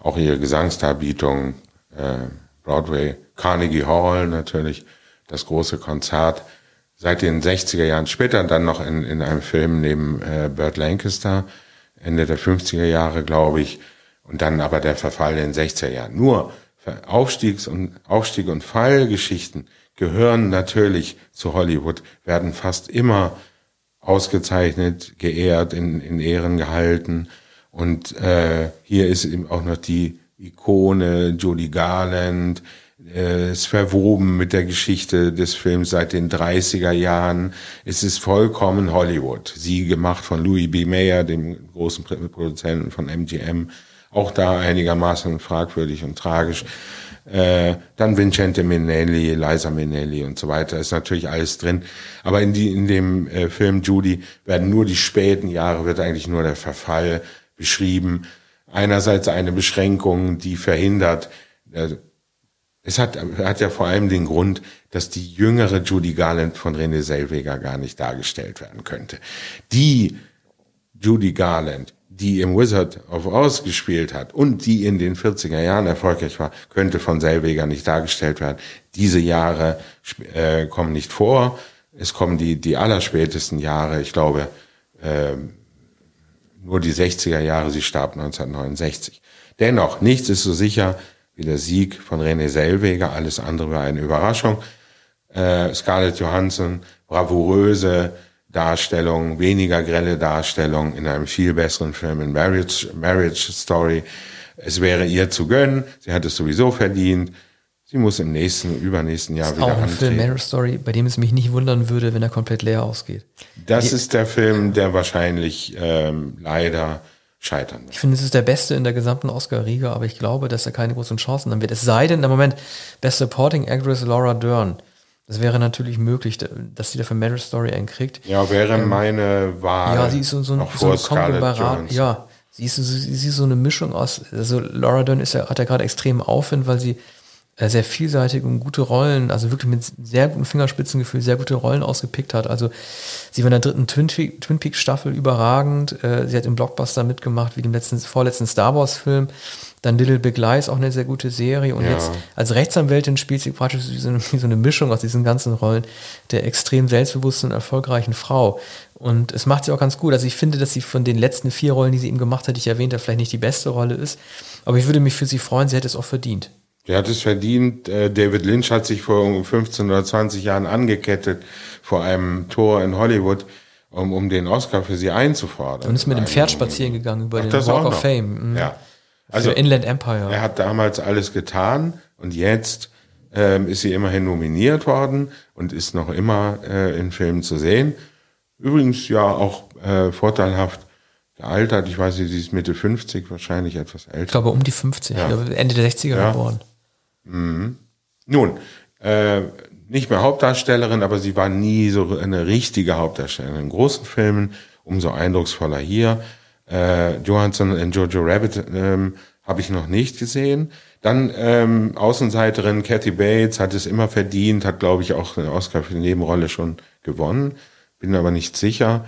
Auch ihre Gesangsdarbietung, äh, Broadway, Carnegie Hall natürlich, das große Konzert. Seit den 60er Jahren später dann noch in, in einem Film neben äh, Burt Lancaster, Ende der 50er Jahre, glaube ich, und dann aber der Verfall in den 60er Jahren. Nur Aufstiegs- und Aufstieg- und Fallgeschichten gehören natürlich zu Hollywood, werden fast immer ausgezeichnet, geehrt, in, in Ehren gehalten. Und äh, hier ist eben auch noch die Ikone Judy Garland, ist verwoben mit der Geschichte des Films seit den 30er Jahren. Es ist vollkommen Hollywood. Sie gemacht von Louis B. Mayer, dem großen Produzenten von MGM. Auch da einigermaßen fragwürdig und tragisch. Äh, dann Vincente Minnelli, Liza Minnelli und so weiter, ist natürlich alles drin. Aber in, die, in dem äh, Film Judy werden nur die späten Jahre, wird eigentlich nur der Verfall beschrieben. Einerseits eine Beschränkung, die verhindert, äh, es hat, hat ja vor allem den Grund, dass die jüngere Judy Garland von René Selweger gar nicht dargestellt werden könnte. Die Judy Garland, die im Wizard of Oz gespielt hat und die in den 40er Jahren erfolgreich war, könnte von Selweger nicht dargestellt werden. Diese Jahre äh, kommen nicht vor. Es kommen die, die allerspätesten Jahre, ich glaube, äh, nur die 60er Jahre, sie starb 1969. Dennoch, nichts ist so sicher wie der Sieg von René Selweger. Alles andere war eine Überraschung. Äh, Scarlett Johansson, bravouröse Darstellung, weniger grelle Darstellung in einem viel besseren Film, in Marriage, Marriage Story. Es wäre ihr zu gönnen. Sie hat es sowieso verdient. Sie muss im nächsten, übernächsten Jahr wieder auch ein antreten. Film, Marriage Story, bei dem es mich nicht wundern würde, wenn er komplett leer ausgeht. Das Die- ist der Film, der wahrscheinlich ähm, leider scheitern. Ich finde, es ist der beste in der gesamten Oscar-Riege, aber ich glaube, dass er keine großen Chancen haben wird. Es sei denn, im Moment, Best Supporting Actress Laura Dern. Das wäre natürlich möglich, da- dass sie dafür Marriage Story einen kriegt. Ja, wäre meine Wahl. Ja, sie ist so, so, ein- so Scarlett Konglomerat. Ja, sie ist, sie ist so eine Mischung aus. Also Laura Dern ist ja, hat ja gerade extrem Aufwind, weil sie sehr vielseitig und gute Rollen, also wirklich mit sehr gutem Fingerspitzengefühl, sehr gute Rollen ausgepickt hat. Also sie war in der dritten Twin, Pe- Twin Peaks Staffel überragend. Äh, sie hat im Blockbuster mitgemacht, wie dem letzten, vorletzten Star Wars Film. Dann Little Big Lies, auch eine sehr gute Serie. Und Ja. jetzt als Rechtsanwältin spielt sie praktisch wie so, eine, wie so eine Mischung aus diesen ganzen Rollen der extrem selbstbewussten und erfolgreichen Frau. Und es macht sie auch ganz gut. Also ich finde, dass sie von den letzten vier Rollen, die sie eben gemacht hat, die ich erwähnt habe, vielleicht nicht die beste Rolle ist. Aber ich würde mich für sie freuen, sie hätte es auch verdient. Der hat es verdient. Äh, David Lynch hat sich vor 15 oder 20 Jahren angekettet vor einem Tor in Hollywood, um, um den Oscar für sie einzufordern. Und ist mit dem Pferd spazieren gegangen über Ach, den Walk of. Fame. Mhm. Ja. Also Also Inland Empire. er hat damals alles getan und jetzt ähm, ist sie immerhin nominiert worden und ist noch immer äh, in Filmen zu sehen. Übrigens ja auch äh, vorteilhaft gealtert. Ich weiß nicht, sie ist Mitte 50, wahrscheinlich etwas älter. ich glaube um die 50, Ja. Ende der 60er Ja. geboren. Nun, äh, nicht mehr Hauptdarstellerin, aber sie war nie so eine richtige Hauptdarstellerin. In großen Filmen umso eindrucksvoller hier. Äh, Johansson in Jojo Rabbit ähm, habe ich noch nicht gesehen. Dann ähm, Außenseiterin Kathy Bates hat es immer verdient, hat glaube ich auch einen Oscar für die Nebenrolle schon gewonnen. Bin aber nicht sicher.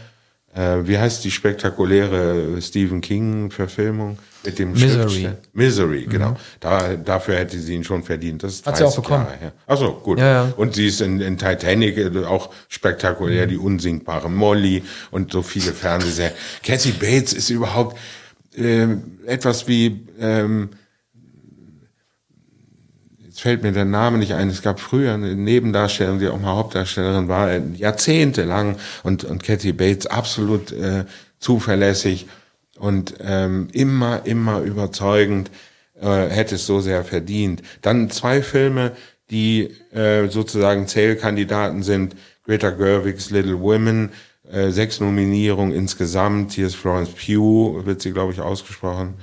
Äh, wie heißt die spektakuläre Stephen King-Verfilmung mit dem Misery. Misery, genau. Da, dafür hätte sie ihn schon verdient. Das ist Hat sie auch 30 bekommen. Jahre her. Ach so, gut. Ja, ja. Und sie ist in, in Titanic äh, auch spektakulär, die unsinkbare Molly und so viele Fernsehserien. Cassie Bates ist überhaupt ähm, etwas wie, ähm, fällt mir der Name nicht ein, es gab früher eine Nebendarstellerin, die auch mal Hauptdarstellerin war, jahrzehntelang. Und, und Kathy Bates absolut äh, zuverlässig und ähm, immer, immer überzeugend, äh, hätte es so sehr verdient. Dann zwei Filme, die äh, sozusagen Zählkandidaten sind, Greta Gerwigs Little Women, äh, sechs Nominierungen insgesamt, hier ist Florence Pugh, wird sie, glaube ich, ausgesprochen,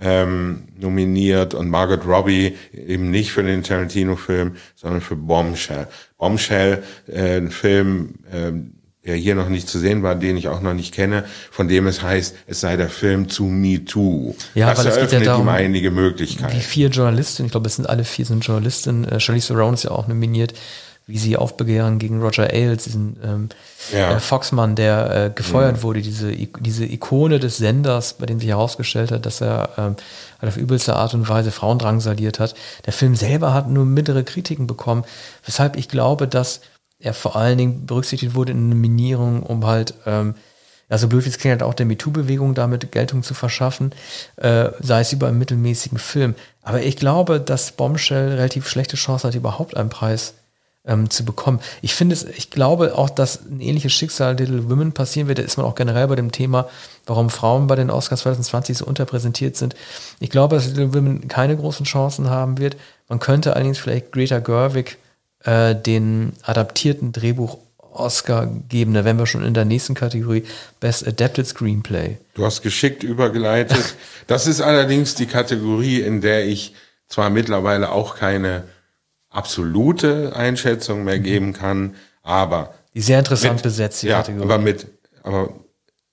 ähm, nominiert und Margot Robbie eben nicht für den Tarantino-Film, sondern für Bombshell. Bombshell, äh, ein Film, ähm, der hier noch nicht zu sehen war, den ich auch noch nicht kenne, von dem es heißt, es sei der Film zu Me Too. Ja, das weil es geht ja eröffnet darum, ihm einige Die Möglichkeiten. vier Journalistinnen, ich glaube, es sind alle vier sind Journalistinnen. Äh, Charlize Theron ist ja auch nominiert, wie sie aufbegehren gegen Roger Ailes, diesen ähm, Ja. äh, Foxmann, der äh, gefeuert wurde, diese, diese Ikone des Senders, bei dem sich herausgestellt hat, dass er ähm, halt auf übelste Art und Weise Frauen drangsaliert hat. Der Film selber hat nur mittlere Kritiken bekommen, weshalb ich glaube, dass er vor allen Dingen berücksichtigt wurde in Nominierungen, um halt ähm, ja, so blöd wie es klingt, halt auch der MeToo-Bewegung damit Geltung zu verschaffen, äh, sei es über einen mittelmäßigen Film. Aber ich glaube, dass Bombshell relativ schlechte Chance hat, überhaupt einen Preis ähm, zu bekommen. Ich finde es, ich glaube auch, dass ein ähnliches Schicksal Little Women passieren wird. Da ist man auch generell bei dem Thema, warum Frauen bei den Oscars 2020 so unterpräsentiert sind. Ich glaube, dass Little Women keine großen Chancen haben wird. Man könnte allerdings vielleicht Greta Gerwig äh, den adaptierten Drehbuch Oscar geben. Da wären wir schon in der nächsten Kategorie Best Adapted Screenplay. Du hast geschickt übergeleitet. Das ist allerdings die Kategorie, in der ich zwar mittlerweile auch keine absolute Einschätzung mehr geben kann, aber die sehr interessant mit, besetzt ja, aber mit aber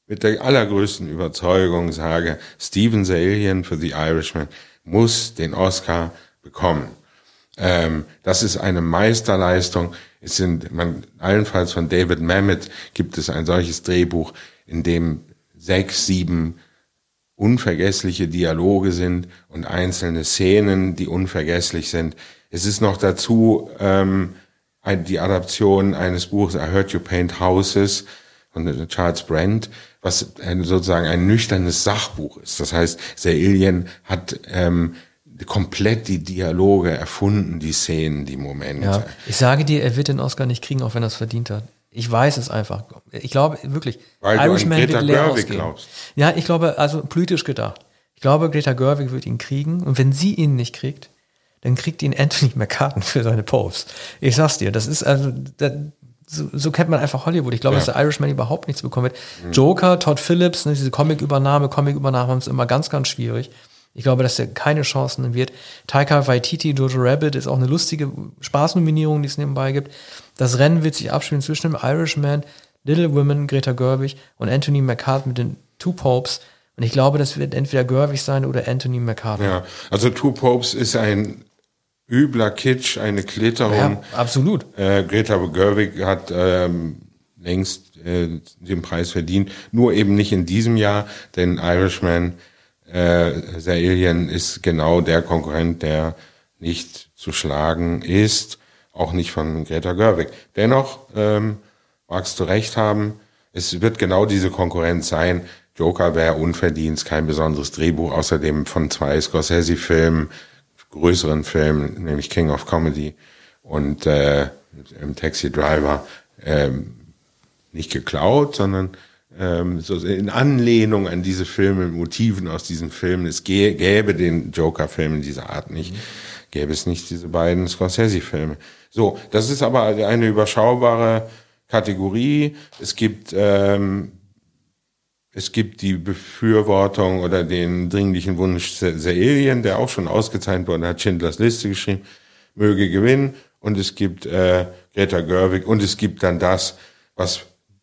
mit der allergrößten Überzeugung sage, Steven Zalian für The Irishman muss den Oscar bekommen. Ähm, das ist eine Meisterleistung. Es sind, man, allenfalls von David Mamet gibt es ein solches Drehbuch, in dem sechs, sieben unvergessliche Dialoge sind und einzelne Szenen, die unvergesslich sind. Es ist noch dazu ähm, die Adaption eines Buches I Heard You Paint Houses von Charles Brand, was sozusagen ein nüchternes Sachbuch ist. Das heißt, Seilien hat ähm, komplett die Dialoge erfunden, die Szenen, die Momente. Ja, ich sage dir, er wird den Oscar nicht kriegen, auch wenn er es verdient hat. Ich weiß es einfach. Ich glaube wirklich. Weil Irishman du an Greta wird leer Gerwig glaubst. Ja, ich glaube, also politisch gedacht. Ich glaube, Greta Gerwig wird ihn kriegen und wenn sie ihn nicht kriegt, dann kriegt ihn Anthony McCartan für seine Posts. Ich sag's dir, das ist also, das, so, so kennt man einfach Hollywood. Ich glaube, ja. dass der Irishman überhaupt nichts bekommen wird. Mhm. Joker, Todd Phillips, ne, diese Comic-Übernahme, Comic-Übernahme haben es immer ganz, ganz schwierig. Ich glaube, dass er keine Chancen wird. Taika Waititi, Jojo Rabbit ist auch eine lustige Spaßnominierung, die es nebenbei gibt. Das Rennen wird sich abspielen zwischen dem Irishman, Little Women, Greta Gerwig und Anthony McCart mit den Two Popes. Und ich glaube, das wird entweder Gerwig sein oder Anthony McCart. Ja, also Two Popes ist ein übler Kitsch, eine Klitterung. Ja, absolut. Äh, Greta Gerwig hat ähm, längst äh, den Preis verdient, nur eben nicht in diesem Jahr, denn Irishman, äh, Alien ist genau der Konkurrent, der nicht zu schlagen ist, auch nicht von Greta Gerwig. Dennoch ähm, magst du recht haben, es wird genau diese Konkurrenz sein. Joker wäre unverdient, kein besonderes Drehbuch, außerdem von zwei Scorsese-Filmen größeren Film, nämlich King of Comedy und äh, im Taxi Driver ähm, nicht geklaut, sondern ähm, so in Anlehnung an diese Filme, Motiven aus diesen Filmen. Es gäbe den Joker-Film in dieser Art nicht, gäbe es nicht diese beiden Scorsese-Filme. So, das ist aber eine überschaubare Kategorie. Es gibt ähm, es gibt die Befürwortung oder den dringlichen Wunsch Serien, der auch schon ausgezeichnet wurde, hat Schindlers Liste geschrieben, möge gewinnen. Und es gibt äh, Greta Gerwig und es gibt dann das, was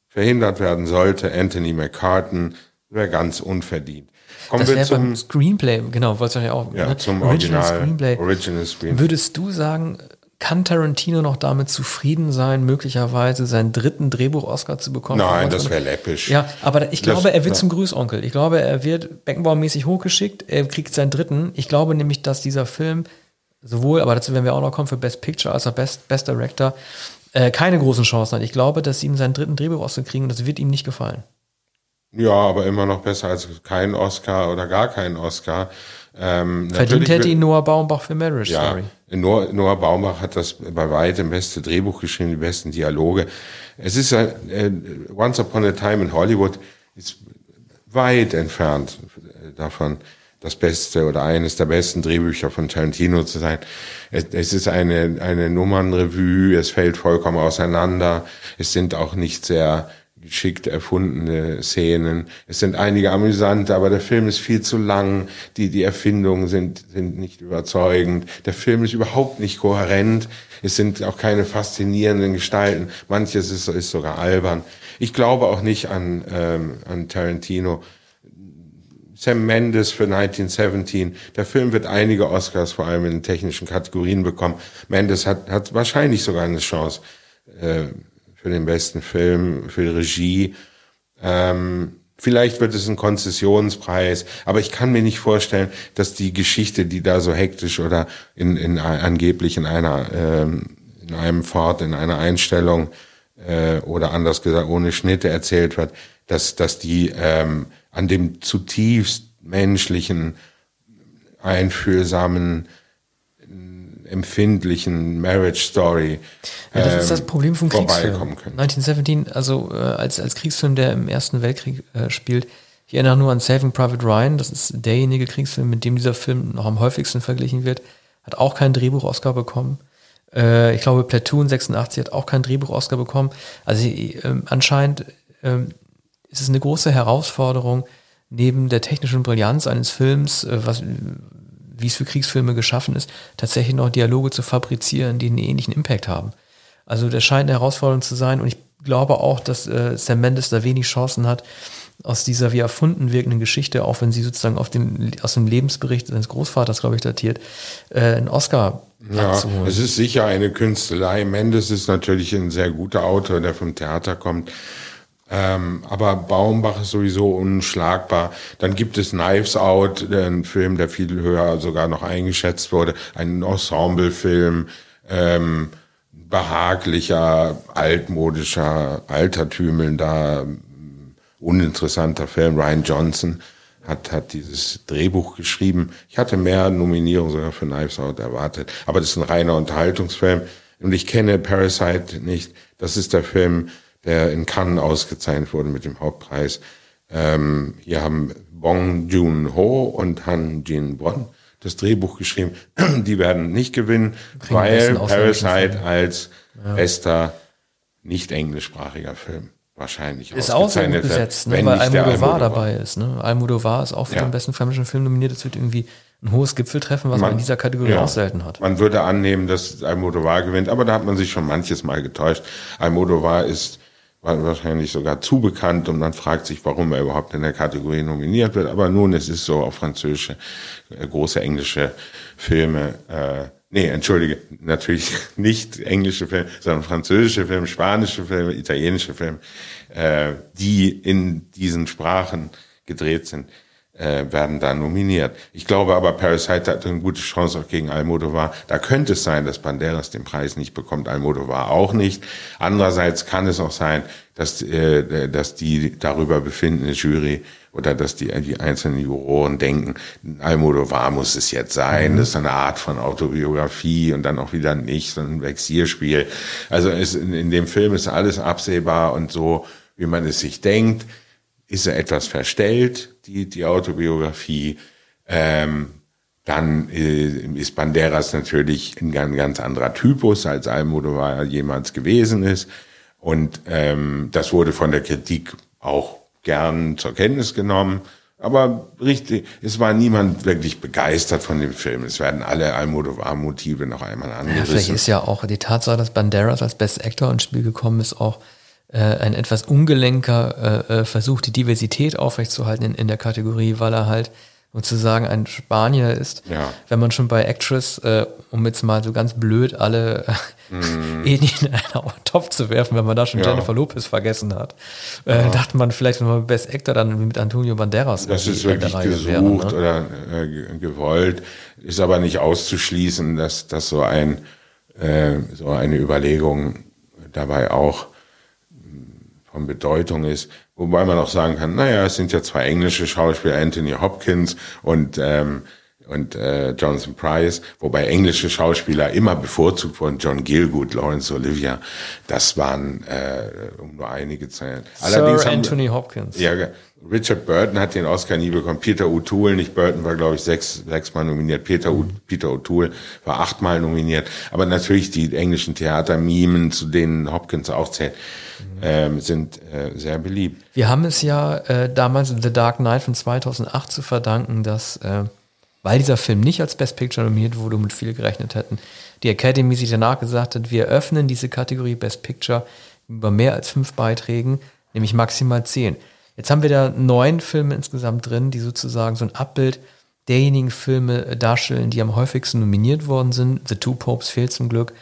verhindert werden sollte, Anthony McCartan, wäre ganz unverdient. Kommen das wir zum Screenplay, genau, wollte ich ja auch. Ja, ne? zum Original, Original Screenplay. Original Screenplay. Würdest du sagen, kann Tarantino noch damit zufrieden sein, möglicherweise seinen dritten Drehbuch-Oscar zu bekommen? Nein, das wäre läppisch. Ja, aber ich glaube, das, er wird ja. zum Grüßonkel. Ich glaube, er wird Beckenbauer-mäßig hochgeschickt, er kriegt seinen dritten. Ich glaube nämlich, dass dieser Film sowohl, aber dazu werden wir auch noch kommen, für Best Picture als auch Best, Best Director, äh, keine großen Chancen hat. Ich glaube, dass sie ihm seinen dritten Drehbuch-Oscar kriegen und das wird ihm nicht gefallen. Ja, aber immer noch besser als kein Oscar oder gar keinen Oscar. Ähm, Verdient hätte ihn Noah Baumbach für Marriage ja, Story. Noah, Baumbach hat das bei weitem beste Drehbuch geschrieben, die besten Dialoge. Es ist äh, Once Upon a Time in Hollywood ist weit entfernt davon, das beste oder eines der besten Drehbücher von Tarantino zu sein. Es, es ist eine, eine Nummernrevue, es fällt vollkommen auseinander. Es sind auch nicht sehr geschickt erfundene Szenen. Es sind einige amüsante, aber der Film ist viel zu lang. Die, die Erfindungen sind, sind nicht überzeugend. Der Film ist überhaupt nicht kohärent. Es sind auch keine faszinierenden Gestalten. Manches ist, ist sogar albern. Ich glaube auch nicht an, ähm, an Tarantino. Sam Mendes für 1917. Der Film wird einige Oscars, vor allem in technischen Kategorien bekommen. Mendes hat, hat wahrscheinlich sogar eine Chance. Äh, für den besten Film, für die Regie. Ähm, vielleicht wird es ein Konzessionspreis, aber ich kann mir nicht vorstellen, dass die Geschichte, die da so hektisch oder in, in angeblich in einer ähm, in einem Fort, in einer Einstellung äh, oder anders gesagt ohne Schnitte erzählt wird, dass dass die ähm, an dem zutiefst menschlichen, einfühlsamen empfindlichen Marriage Story. Ja, das ähm, ist das ähm, Problem vom Kriegsfilm. 1917, also äh, als, als Kriegsfilm, der im Ersten Weltkrieg äh, spielt. Ich erinnere nur an Saving Private Ryan, das ist derjenige Kriegsfilm, mit dem dieser Film noch am häufigsten verglichen wird. Hat auch keinen Drehbuch-Oscar bekommen. Äh, ich glaube, Platoon 86 hat auch keinen Drehbuch-Oscar bekommen. Also äh, anscheinend ähm, ist es eine große Herausforderung, neben der technischen Brillanz eines Films, äh, was wie es für Kriegsfilme geschaffen ist, tatsächlich noch Dialoge zu fabrizieren, die einen ähnlichen Impact haben. Also das scheint eine Herausforderung zu sein und ich glaube auch, dass äh, Sam Mendes da wenig Chancen hat, aus dieser wie erfunden wirkenden Geschichte, auch wenn sie sozusagen auf den, aus dem Lebensbericht seines Großvaters, glaube ich, datiert, äh, einen Oscar ja. Es ist sicher eine Künstelei. Mendes ist natürlich ein sehr guter Autor, der vom Theater kommt. Ähm, aber Baumbach ist sowieso unschlagbar. Dann gibt es Knives Out, ein Film, der viel höher sogar noch eingeschätzt wurde. Ein Ensemblefilm. Ähm, behaglicher, altmodischer, altertümelnder, uninteressanter Film. Ryan Johnson hat, hat dieses Drehbuch geschrieben. Ich hatte mehr Nominierungen sogar für Knives Out erwartet. Aber das ist ein reiner Unterhaltungsfilm. Und ich kenne Parasite nicht. Das ist der Film, der in Cannes ausgezeichnet wurde mit dem Hauptpreis. Ähm, hier haben Bong Joon-ho und Han Jin-won das Drehbuch geschrieben. Die werden nicht gewinnen, Kriegen weil Parasite als ja. bester nicht englischsprachiger Film wahrscheinlich ist auch sehr gut besetzt, ne, weil Almodovar dabei ist. Ne? Almodovar ist auch für ja. den besten französischen Film nominiert. Das wird irgendwie ein hohes Gipfeltreffen, was man, man in dieser Kategorie ja, auch selten hat. Man würde annehmen, dass Almodovar gewinnt, aber da hat man sich schon manches Mal getäuscht. Almodovar ist wahrscheinlich sogar zu bekannt und man fragt sich, warum er überhaupt in der Kategorie nominiert wird. Aber nun, es ist so, auf französische, äh, große englische Filme, äh, nee, entschuldige, natürlich nicht englische Filme, sondern französische Filme, spanische Filme, italienische Filme, äh, die in diesen Sprachen gedreht sind äh, werden da nominiert. Ich glaube aber, Parasite hat eine gute Chance auch gegen Almodovar. Da könnte es sein, dass Banderas den Preis nicht bekommt, Almodovar auch nicht. Andererseits kann es auch sein, dass, äh, dass die darüber befindende Jury oder dass die, die einzelnen Juroren denken, Almodovar muss es jetzt sein, mhm. das ist eine Art von Autobiografie und dann auch wieder nicht, sondern ein Vexierspiel. Also es, in, in dem Film ist alles absehbar und so, wie man es sich denkt ist er etwas verstellt, die, die Autobiografie. Ähm, dann äh, ist Banderas natürlich ein ganz, ganz anderer Typus, als Almodovar jemals gewesen ist. Und ähm, das wurde von der Kritik auch gern zur Kenntnis genommen. Aber richtig, es war niemand wirklich begeistert von dem Film. Es werden alle Almodovar-Motive noch einmal angerissen. Ja, vielleicht ist ja auch die Tatsache, dass Banderas als Best Actor ins Spiel gekommen ist, auch ein etwas ungelenker äh, äh, Versuch, die Diversität aufrechtzuerhalten in, in der Kategorie, weil er halt sozusagen ein Spanier ist. Ja. Wenn man schon bei Actress, äh, um jetzt mal so ganz blöd alle äh, mm. in einen Topf zu werfen, wenn man da schon ja. Jennifer Lopez vergessen hat, äh, ja. dachte man vielleicht, wenn man Best Actor dann mit Antonio Banderas Das ist wirklich gesucht wäre, ne? oder äh, gewollt, ist aber nicht auszuschließen, dass, dass so ein äh, so eine Überlegung dabei auch von Bedeutung ist. Wobei man auch sagen kann, naja, es sind ja zwei englische Schauspieler, Anthony Hopkins und ähm, und äh, Jonathan Price, wobei englische Schauspieler immer bevorzugt wurden, John Gielgud, Lawrence Olivia, das waren, äh, um nur einige zu nennen. Allerdings Sir Anthony haben, Hopkins. Ja, Richard Burton hat den Oscar nie bekommen, Peter O'Toole, nicht Burton war, glaube ich, sechs, sechsmal nominiert, Peter, mhm. Peter O'Toole war achtmal nominiert, aber natürlich die englischen Theatermimen, zu denen Hopkins auch zählt, ähm, sind äh, sehr beliebt. Wir haben es ja äh, damals in The Dark Knight von 2008 zu verdanken, dass, äh, weil dieser Film nicht als Best Picture nominiert wurde, womit viele gerechnet hätten, die Academy sich danach gesagt hat, wir öffnen diese Kategorie Best Picture über mehr als fünf Beiträgen, nämlich maximal zehn. Jetzt haben wir da neun Filme insgesamt drin, die sozusagen so ein Abbild derjenigen Filme darstellen, die am häufigsten nominiert worden sind. The Two Popes fehlt zum Glück.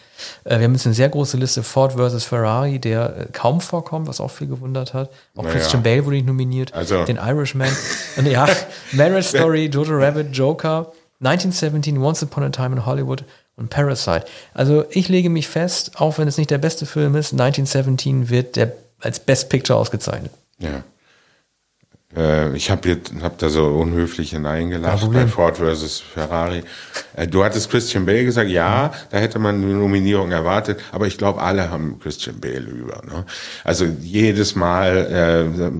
Äh, wir haben jetzt eine sehr große Liste Ford versus Ferrari, der äh, kaum vorkommt, was auch viel gewundert hat. Auch naja. Christian Bale wurde nicht nominiert. Also. Den Irishman. Und ja, Marriage Story, Jojo Rabbit, Joker, 1917, Once Upon a Time in Hollywood und Parasite. Also ich lege mich fest, auch wenn es nicht der beste Film ist, 1917 wird der als Best Picture ausgezeichnet. Ja. Äh, ich habe hab da so unhöflich hineingelacht bei Ford versus Ferrari. Äh, du hattest Christian Bale gesagt, ja, da hätte man eine Nominierung erwartet, aber ich glaube, alle haben Christian Bale über. Ne? Also jedes Mal äh,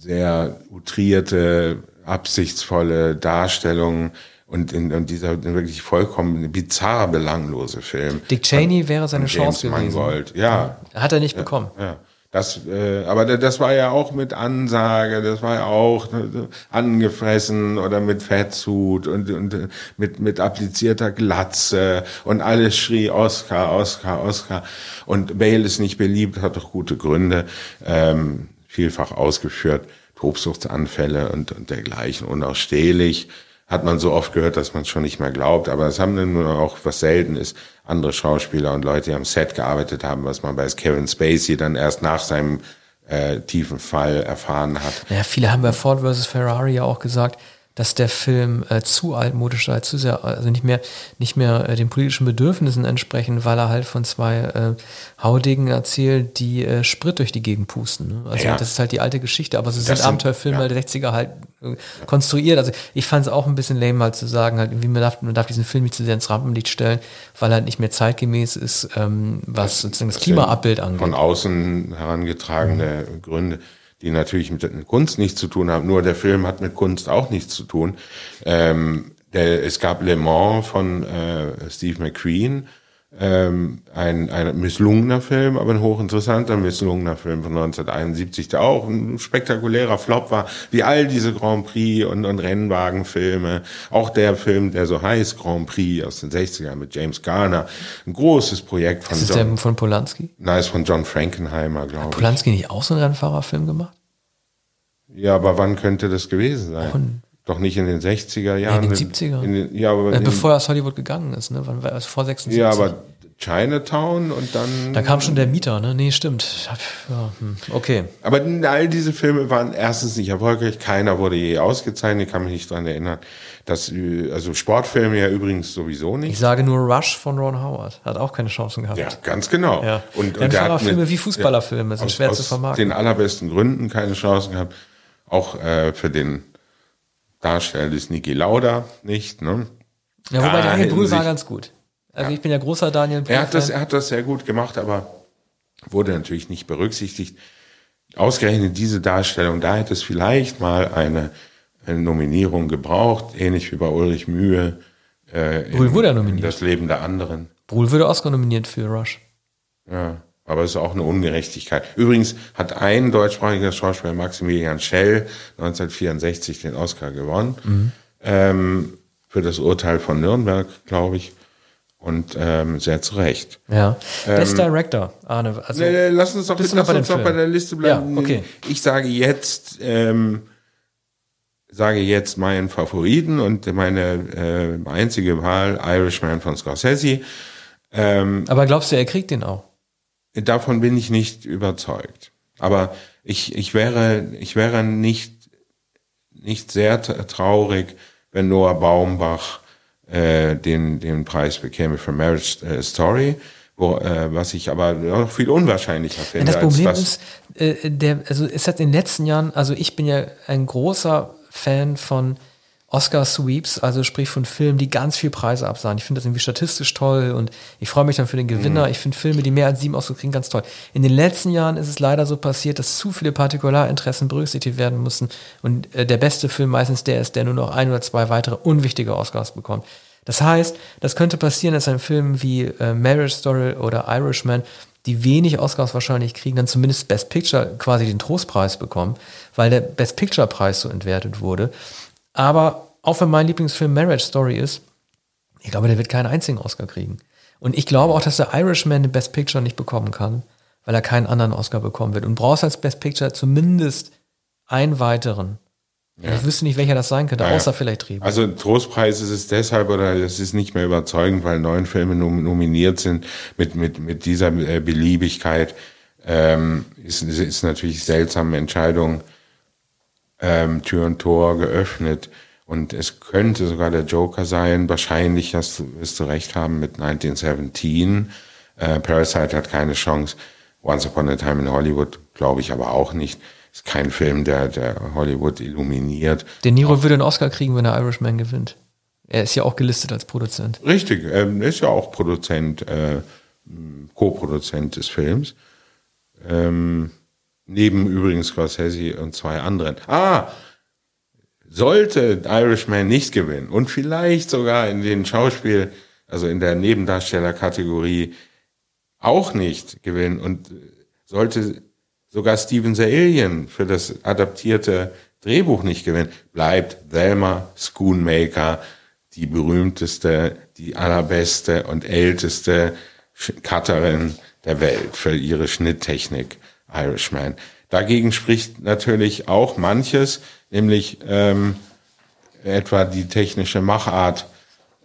sehr utrierte, absichtsvolle Darstellungen und in, in dieser wirklich vollkommen bizarr belanglose Film. Dick Cheney wäre seine Chance gewesen. Mangold. Ja. Hat er nicht bekommen. Ja. Das, äh, aber das war ja auch mit Ansage, das war ja auch äh, angefressen oder mit Fettsuit und, und äh, mit, mit applizierter Glatze und alles schrie Oscar, Oscar, Oscar. Und Bale ist nicht beliebt, hat doch gute Gründe, ähm, vielfach ausgeführt, Tobsuchtsanfälle und, und dergleichen, unausstehlich hat man so oft gehört, dass man schon nicht mehr glaubt. Aber es haben dann nur auch, was selten ist, andere Schauspieler und Leute, die am Set gearbeitet haben, was man bei Kevin Spacey dann erst nach seinem äh, tiefen Fall erfahren hat. Naja, viele haben bei Ford vs. Ferrari ja auch gesagt, dass der Film äh, zu altmodisch sei, zu sehr, also nicht mehr, nicht mehr äh, den politischen Bedürfnissen entsprechen, weil er halt von zwei äh, Haudegen erzählt, die äh, Sprit durch die Gegend pusten. Ne? Also Ja. das ist halt die alte Geschichte, aber so sind sind- Abenteuerfilme ja. der 60er halt äh, konstruiert. Also ich fand es auch ein bisschen lame, halt zu sagen, halt, wie man darf, man darf diesen Film nicht zu sehr ins Rampenlicht stellen, weil er halt nicht mehr zeitgemäß ist, ähm, was sozusagen das Klimaabbild angeht. Von außen herangetragene Gründe, die natürlich mit Kunst nichts zu tun haben. Nur der Film hat mit Kunst auch nichts zu tun. Ähm, der, es gab Le Mans von äh, Steve McQueen, ähm, ein, ein misslungener Film, aber ein hochinteressanter misslungener Film von 1971, der auch ein spektakulärer Flop war, wie all diese Grand Prix und, und Rennwagenfilme. Auch der Film, der so heißt, Grand Prix aus den 60ern mit James Garner. Ein großes Projekt von ist John, der von Polanski? Nein, ist von John Frankenheimer, glaube ich. Polanski nicht auch so einen Rennfahrerfilm gemacht? Ja, aber wann könnte das gewesen sein? Doch nicht in den 60er Jahren. in den 70er. In den, ja, aber, Äh, bevor er aus Hollywood gegangen ist, ne? Wann war das? Vor 76? ja, aber Chinatown und dann. Da kam schon der Mieter, ne? Nee, stimmt. Ja, hm. Okay. aber all diese Filme waren erstens nicht erfolgreich. Keiner wurde je ausgezeichnet. Ich kann mich nicht dran erinnern. Dass, äh, also Sportfilme ja übrigens sowieso Ich nicht. sage nur Rush von Ron Howard. Hat auch keine Chancen gehabt. Ja, ganz genau. Ja. Und, Rennfahrerfilme der hat mit- wie Fußballerfilme sind aus, schwer aus zu vermarkten. den allerbesten Gründen keine Chancen gehabt. Auch äh, für den Darsteller des Niki Lauda nicht. Ne? Ja, wobei Da Daniel Brühl war ganz gut. Also ich bin ja großer Daniel Brühl. Er hat, das, er hat das sehr gut gemacht, aber wurde natürlich nicht berücksichtigt. Ausgerechnet diese Darstellung, da hätte es vielleicht mal eine, eine Nominierung gebraucht, ähnlich wie bei Ulrich Mühe. Äh, Brühl wurde ja in nominiert. Das Leben der anderen. Brühl würde Oscar nominiert für Rush. Ja, aber es ist auch eine Ungerechtigkeit. Übrigens hat ein deutschsprachiger Schauspieler, Maximilian Schell, 1964 den Oscar gewonnen. Mhm. Ähm, für das Urteil von Nürnberg, glaube ich. Und ähm, sehr zu Recht. Ja. Best Director, Arne. Also, nee, lass uns doch, lass bei uns doch bei der Liste bleiben. Ja, okay. Ich sage jetzt, ähm, sage jetzt meinen Favoriten und meine äh, einzige Wahl, Irishman von Scorsese. aber glaubst du, er kriegt den auch? Davon bin ich nicht überzeugt. Aber ich, ich wäre, ich wäre nicht, nicht sehr traurig, wenn Noah Baumbach äh, den, den Preis bekäme für Marriage äh, Story, wo, äh, was ich aber noch viel unwahrscheinlicher Ja, finde. das Problem als ist, äh, der, also es hat in den letzten Jahren, also ich bin ja ein großer Fan von Oscar Sweeps, also sprich von Filmen, die ganz viel Preise absahen. Ich finde das irgendwie statistisch toll und ich freue mich dann für den Gewinner. Ich finde Filme, die mehr als sieben Oscar kriegen, ganz toll. In den letzten Jahren ist es leider so passiert, dass zu viele Partikularinteressen berücksichtigt werden mussten und äh, der beste Film meistens der ist, der nur noch ein oder zwei weitere unwichtige Oscars bekommt. Das heißt, das könnte passieren, dass ein Film wie äh, Marriage Story oder Irishman, die wenig Oscars wahrscheinlich kriegen, dann zumindest Best Picture quasi den Trostpreis bekommen, weil der Best Picture Preis so entwertet wurde. Aber auch wenn mein Lieblingsfilm Marriage Story ist, ich glaube, der wird keinen einzigen Oscar kriegen. Und ich glaube auch, dass der Irishman den Best Picture nicht bekommen kann, weil er keinen anderen Oscar bekommen wird. Und brauchst als Best Picture zumindest einen weiteren. Ich wüsste nicht, welcher das sein könnte, Ja. außer vielleicht Drehbuch. Also Trostpreis ist es deshalb oder es ist nicht mehr überzeugend, weil neun Filme nom nominiert sind mit mit mit dieser äh, Beliebigkeit ähm, ist ist natürlich seltsame Entscheidung ähm, Tür und Tor geöffnet und es könnte sogar der Joker sein. Wahrscheinlich hast du wirst du recht haben mit 1917. Äh, Parasite hat keine Chance. Once Upon a Time in Hollywood glaube ich aber auch nicht. Ist kein Film, der der Hollywood illuminiert. De Niro würde einen Oscar kriegen, wenn er Irishman gewinnt. Er ist ja auch gelistet als Produzent. Richtig, ähm, ist ja auch Produzent, äh, Co-Produzent des Films. Ähm, neben übrigens Scorsese und zwei anderen. Ah, sollte Irishman nicht gewinnen und vielleicht sogar in den Schauspiel, also in der Nebendarstellerkategorie auch nicht gewinnen und äh, sollte sogar Steven Alien für das adaptierte Drehbuch nicht gewinnt, bleibt Thelma Schoonmaker die berühmteste, die allerbeste und älteste Cutterin der Welt für ihre Schnitttechnik Irishman. Dagegen spricht natürlich auch manches, nämlich ähm, etwa die technische Machart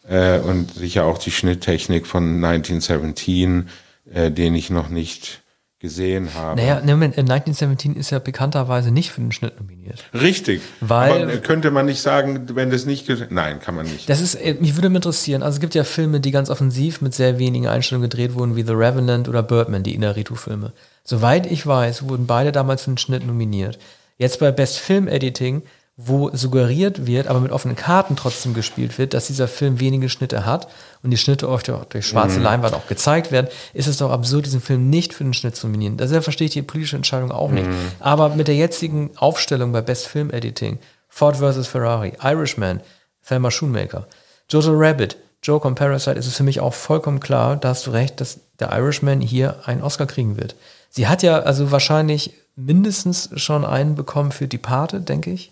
äh, und sicher auch die Schnitttechnik von 1917, äh, den ich noch nicht gesehen habe. Naja, ne, Moment, 1917 ist ja bekannterweise nicht für den Schnitt nominiert. Richtig. Weil- Aber könnte man nicht sagen, wenn das nicht... Nein, kann man nicht. Das ist, äh, mich würde interessieren, also es gibt ja Filme, die ganz offensiv mit sehr wenigen Einstellungen gedreht wurden, wie The Revenant oder Birdman, die Inarritu-Filme. Soweit ich weiß, wurden beide damals für den Schnitt nominiert. Jetzt bei Best Film Editing, wo suggeriert wird, aber mit offenen Karten trotzdem gespielt wird, dass dieser Film wenige Schnitte hat und die Schnitte oft auch durch schwarze Leinwand auch gezeigt werden, ist es doch absurd, diesen Film nicht für den Schnitt zu nominieren. Deshalb verstehe ich die politische Entscheidung auch nicht. Aber mit der jetzigen Aufstellung bei Best Film Editing, Ford vs. Ferrari, Irishman, Thelma Schoonmaker, Jojo Rabbit, Joke und Parasite ist es für mich auch vollkommen klar, da hast du recht, dass der Irishman hier einen Oscar kriegen wird. Sie hat ja also wahrscheinlich mindestens schon einen bekommen für Departed, denke ich.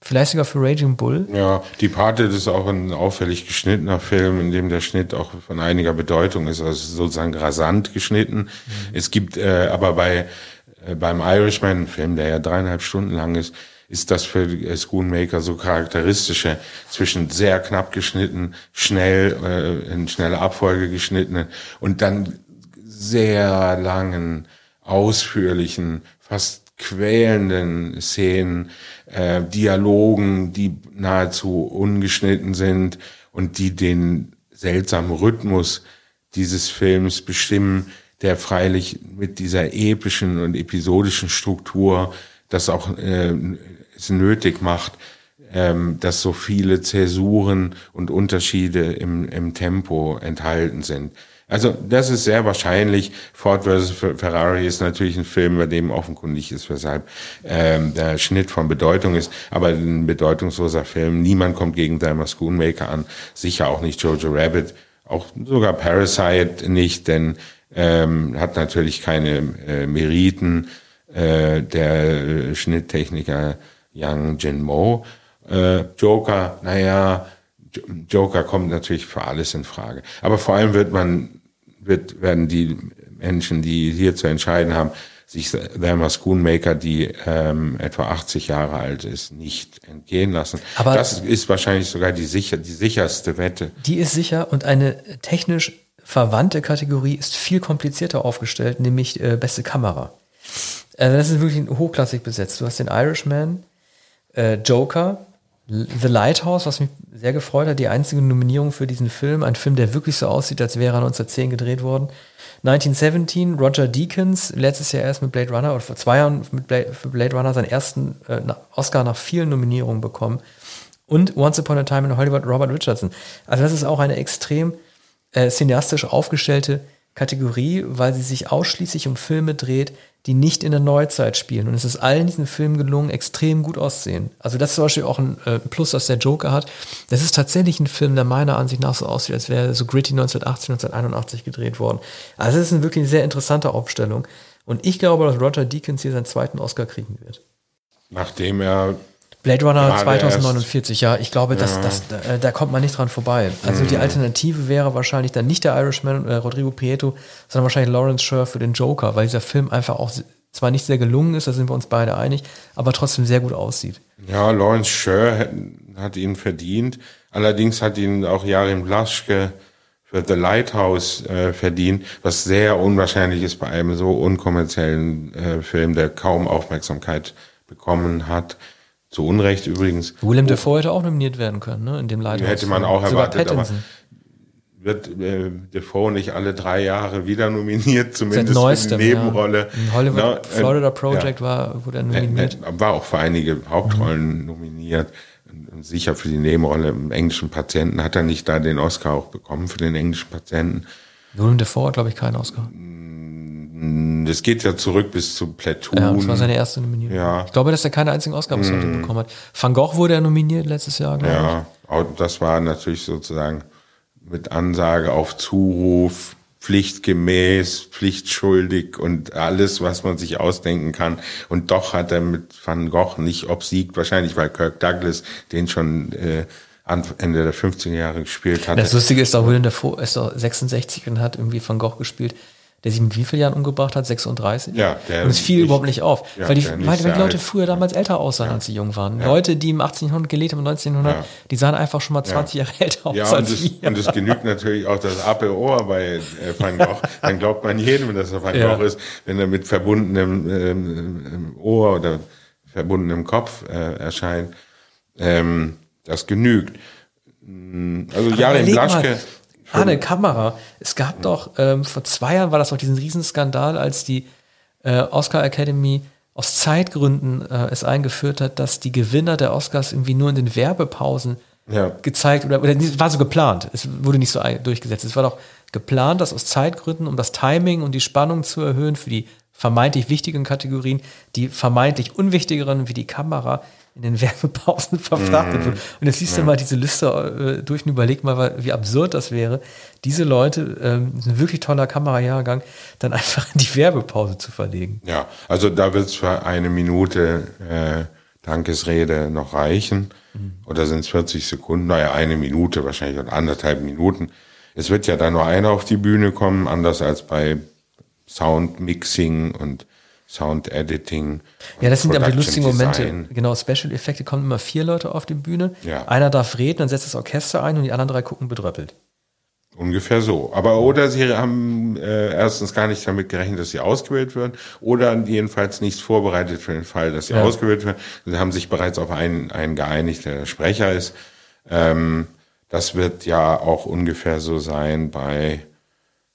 Vielleicht sogar für Raging Bull. Ja, Die Pate ist auch ein auffällig geschnittener Film, in dem der Schnitt auch von einiger Bedeutung ist, also sozusagen rasant geschnitten. Es gibt äh, aber bei äh, beim Irishman, ein Film, der ja dreieinhalb Stunden lang ist, ist das für Schoonmaker so charakteristische zwischen sehr knapp geschnitten, schnell äh, in schneller Abfolge geschnittenen und dann sehr langen, ausführlichen, fast quälenden Szenen, äh, Dialogen, die nahezu ungeschnitten sind und die den seltsamen Rhythmus dieses Films bestimmen, der freilich mit dieser epischen und episodischen Struktur das auch äh, es nötig macht, ähm, dass so viele Zäsuren und Unterschiede im, im Tempo enthalten sind. Also das ist sehr wahrscheinlich. Ford vs. Ferrari ist natürlich ein Film, bei dem offenkundig ist, weshalb ähm, der Schnitt von Bedeutung ist, aber ein bedeutungsloser Film. Niemand kommt gegen Thelma Schoonmaker an, sicher auch nicht Jojo Rabbit, auch sogar Parasite nicht, denn ähm, hat natürlich keine äh, Meriten. Äh, der äh, Schnitttechniker Yang Jin Mo. Äh, Joker, naja, Joker kommt natürlich für alles in Frage. Aber vor allem wird man, wird, werden die Menschen, die hier zu entscheiden haben, sich Thelma Schoonmaker, die ähm, etwa 80 Jahre alt ist, nicht entgehen lassen. Aber- das ist wahrscheinlich sogar die, sicher, die sicherste Wette. Die ist sicher und eine technisch verwandte Kategorie ist viel komplizierter aufgestellt, nämlich äh, beste Kamera. Also das ist wirklich hochklassig besetzt. Du hast den Irishman, äh, Joker, The Lighthouse, was mich sehr gefreut hat, die einzige Nominierung für diesen Film. Ein Film, der wirklich so aussieht, als wäre er 1910 gedreht worden. 1917, Roger Deakins, letztes Jahr erst mit Blade Runner oder vor zwei Jahren mit Blade, für Blade Runner seinen ersten äh, Oscar nach vielen Nominierungen bekommen. Und Once Upon a Time in Hollywood, Robert Richardson. Also das ist auch eine extrem äh, cineastisch aufgestellte Kategorie, weil sie sich ausschließlich um Filme dreht, die nicht in der Neuzeit spielen. Und es ist allen diesen Filmen gelungen, extrem gut auszusehen. Also das ist zum Beispiel auch ein äh, Plus, das der Joker hat. Das ist tatsächlich ein Film, der meiner Ansicht nach so aussieht, als wäre so gritty 1980, 1981 gedreht worden. Also es ist eine wirklich sehr interessante Aufstellung. Und ich glaube, dass Roger Deakins hier seinen zweiten Oscar kriegen wird. Nachdem er Blade Runner Gerade 2049, ja, ich glaube, das, das, da, äh, da kommt man nicht dran vorbei. Also die Alternative wäre wahrscheinlich dann nicht der Irishman, äh, Rodrigo Prieto, sondern wahrscheinlich Lawrence Sher für den Joker, weil dieser Film einfach auch zwar nicht sehr gelungen ist, da sind wir uns beide einig, aber trotzdem sehr gut aussieht. Ja, Lawrence Sher hat, hat ihn verdient. Allerdings hat ihn auch Jarin Blaschke für The Lighthouse äh, verdient, was sehr unwahrscheinlich ist bei einem so unkommerziellen äh, Film, der kaum Aufmerksamkeit bekommen hat. Zu Unrecht übrigens. Willem Dafoe hätte auch nominiert werden können, ne, in dem Lighthouse. Hätte man auch erwartet, aber wird äh, Defoe nicht alle drei Jahre wieder nominiert, zumindest für neuestem, die Nebenrolle. Ja. In Hollywood Na, äh, Florida Project ja. war, wurde er Äh, nominiert. äh, War auch für einige Hauptrollen nominiert. Und Sicher für die Nebenrolle im englischen Patienten hat er nicht da den Oscar auch bekommen für den englischen Patienten. Willem Dafoe hat, glaube ich, keinen Oscar. Das geht ja zurück bis zu Platoon. Ja, das war seine erste Nominierung. Ja. Ich glaube, dass er keinen einzigen Oscar bis heute bekommen hat. Van Gogh wurde er nominiert letztes Jahr, glaube ich. Ja, auch das war natürlich sozusagen mit Ansage auf Zuruf pflichtgemäß, pflichtschuldig und alles, was man sich ausdenken kann. Und doch hat er mit Van Gogh nicht obsiegt, wahrscheinlich weil Kirk Douglas den schon äh, Ende der 50er Jahre gespielt hat. Das Lustige ist auch, William Dafoe ist doch 66 und hat irgendwie Van Gogh gespielt der sich mit wie vielen Jahren umgebracht hat? 36? Ja, der Und es fiel nicht, überhaupt nicht auf. Ja, weil die, weil, die Leute alt. früher damals älter aussahen, ja. als sie jung waren. Ja. Leute, die im 1800 gelebt haben, im 1900, die sahen einfach schon mal 20 Jahre älter aus. Ja, und, es, und es genügt natürlich auch das Apple Ohr bei äh, Van Gogh. Dann glaubt man jedem, dass er Van Gogh ist, wenn er mit verbundenem ähm, Ohr oder verbundenem Kopf äh, erscheint. Ähm, das genügt. Also Jarin Blaschke. Ah, eine Kamera. Es gab doch, ähm, vor zwei Jahren war das doch diesen Riesenskandal, als die äh, Oscar Academy aus Zeitgründen äh, es eingeführt hat, dass die Gewinner der Oscars irgendwie nur in den Werbepausen ja. gezeigt oder, oder war so geplant. Es wurde nicht so durchgesetzt. Es war doch geplant, dass aus Zeitgründen, um das Timing und die Spannung zu erhöhen für die vermeintlich wichtigen Kategorien, die vermeintlich unwichtigeren wie die Kamera in den Werbepausen verfrachtet mm. wird. Und jetzt siehst ja. du mal diese Liste äh, durch und überleg mal, wie absurd das wäre, diese Leute, ähm, ein wirklich toller Kamerajahrgang, dann einfach in die Werbepause zu verlegen. Ja, also da wird es für eine Minute äh, Dankesrede noch reichen. Mhm. Oder sind es 40 Sekunden? Naja, eine Minute wahrscheinlich und anderthalb Minuten. Es wird ja dann nur einer auf die Bühne kommen, anders als bei Soundmixing und Sound Editing. Ja, das sind aber die lustigen Momente. Genau, Special Effekte kommen immer vier Leute auf die Bühne. Ja. Einer darf reden, dann setzt das Orchester ein und die anderen drei gucken bedröppelt. Ungefähr so. Aber oder sie haben äh, erstens gar nicht damit gerechnet, dass sie ausgewählt werden, oder jedenfalls nichts vorbereitet für den Fall, dass sie ja. ausgewählt werden. Sie haben sich bereits auf einen, einen geeinigt, der Sprecher ist. Ähm, das wird ja auch ungefähr so sein bei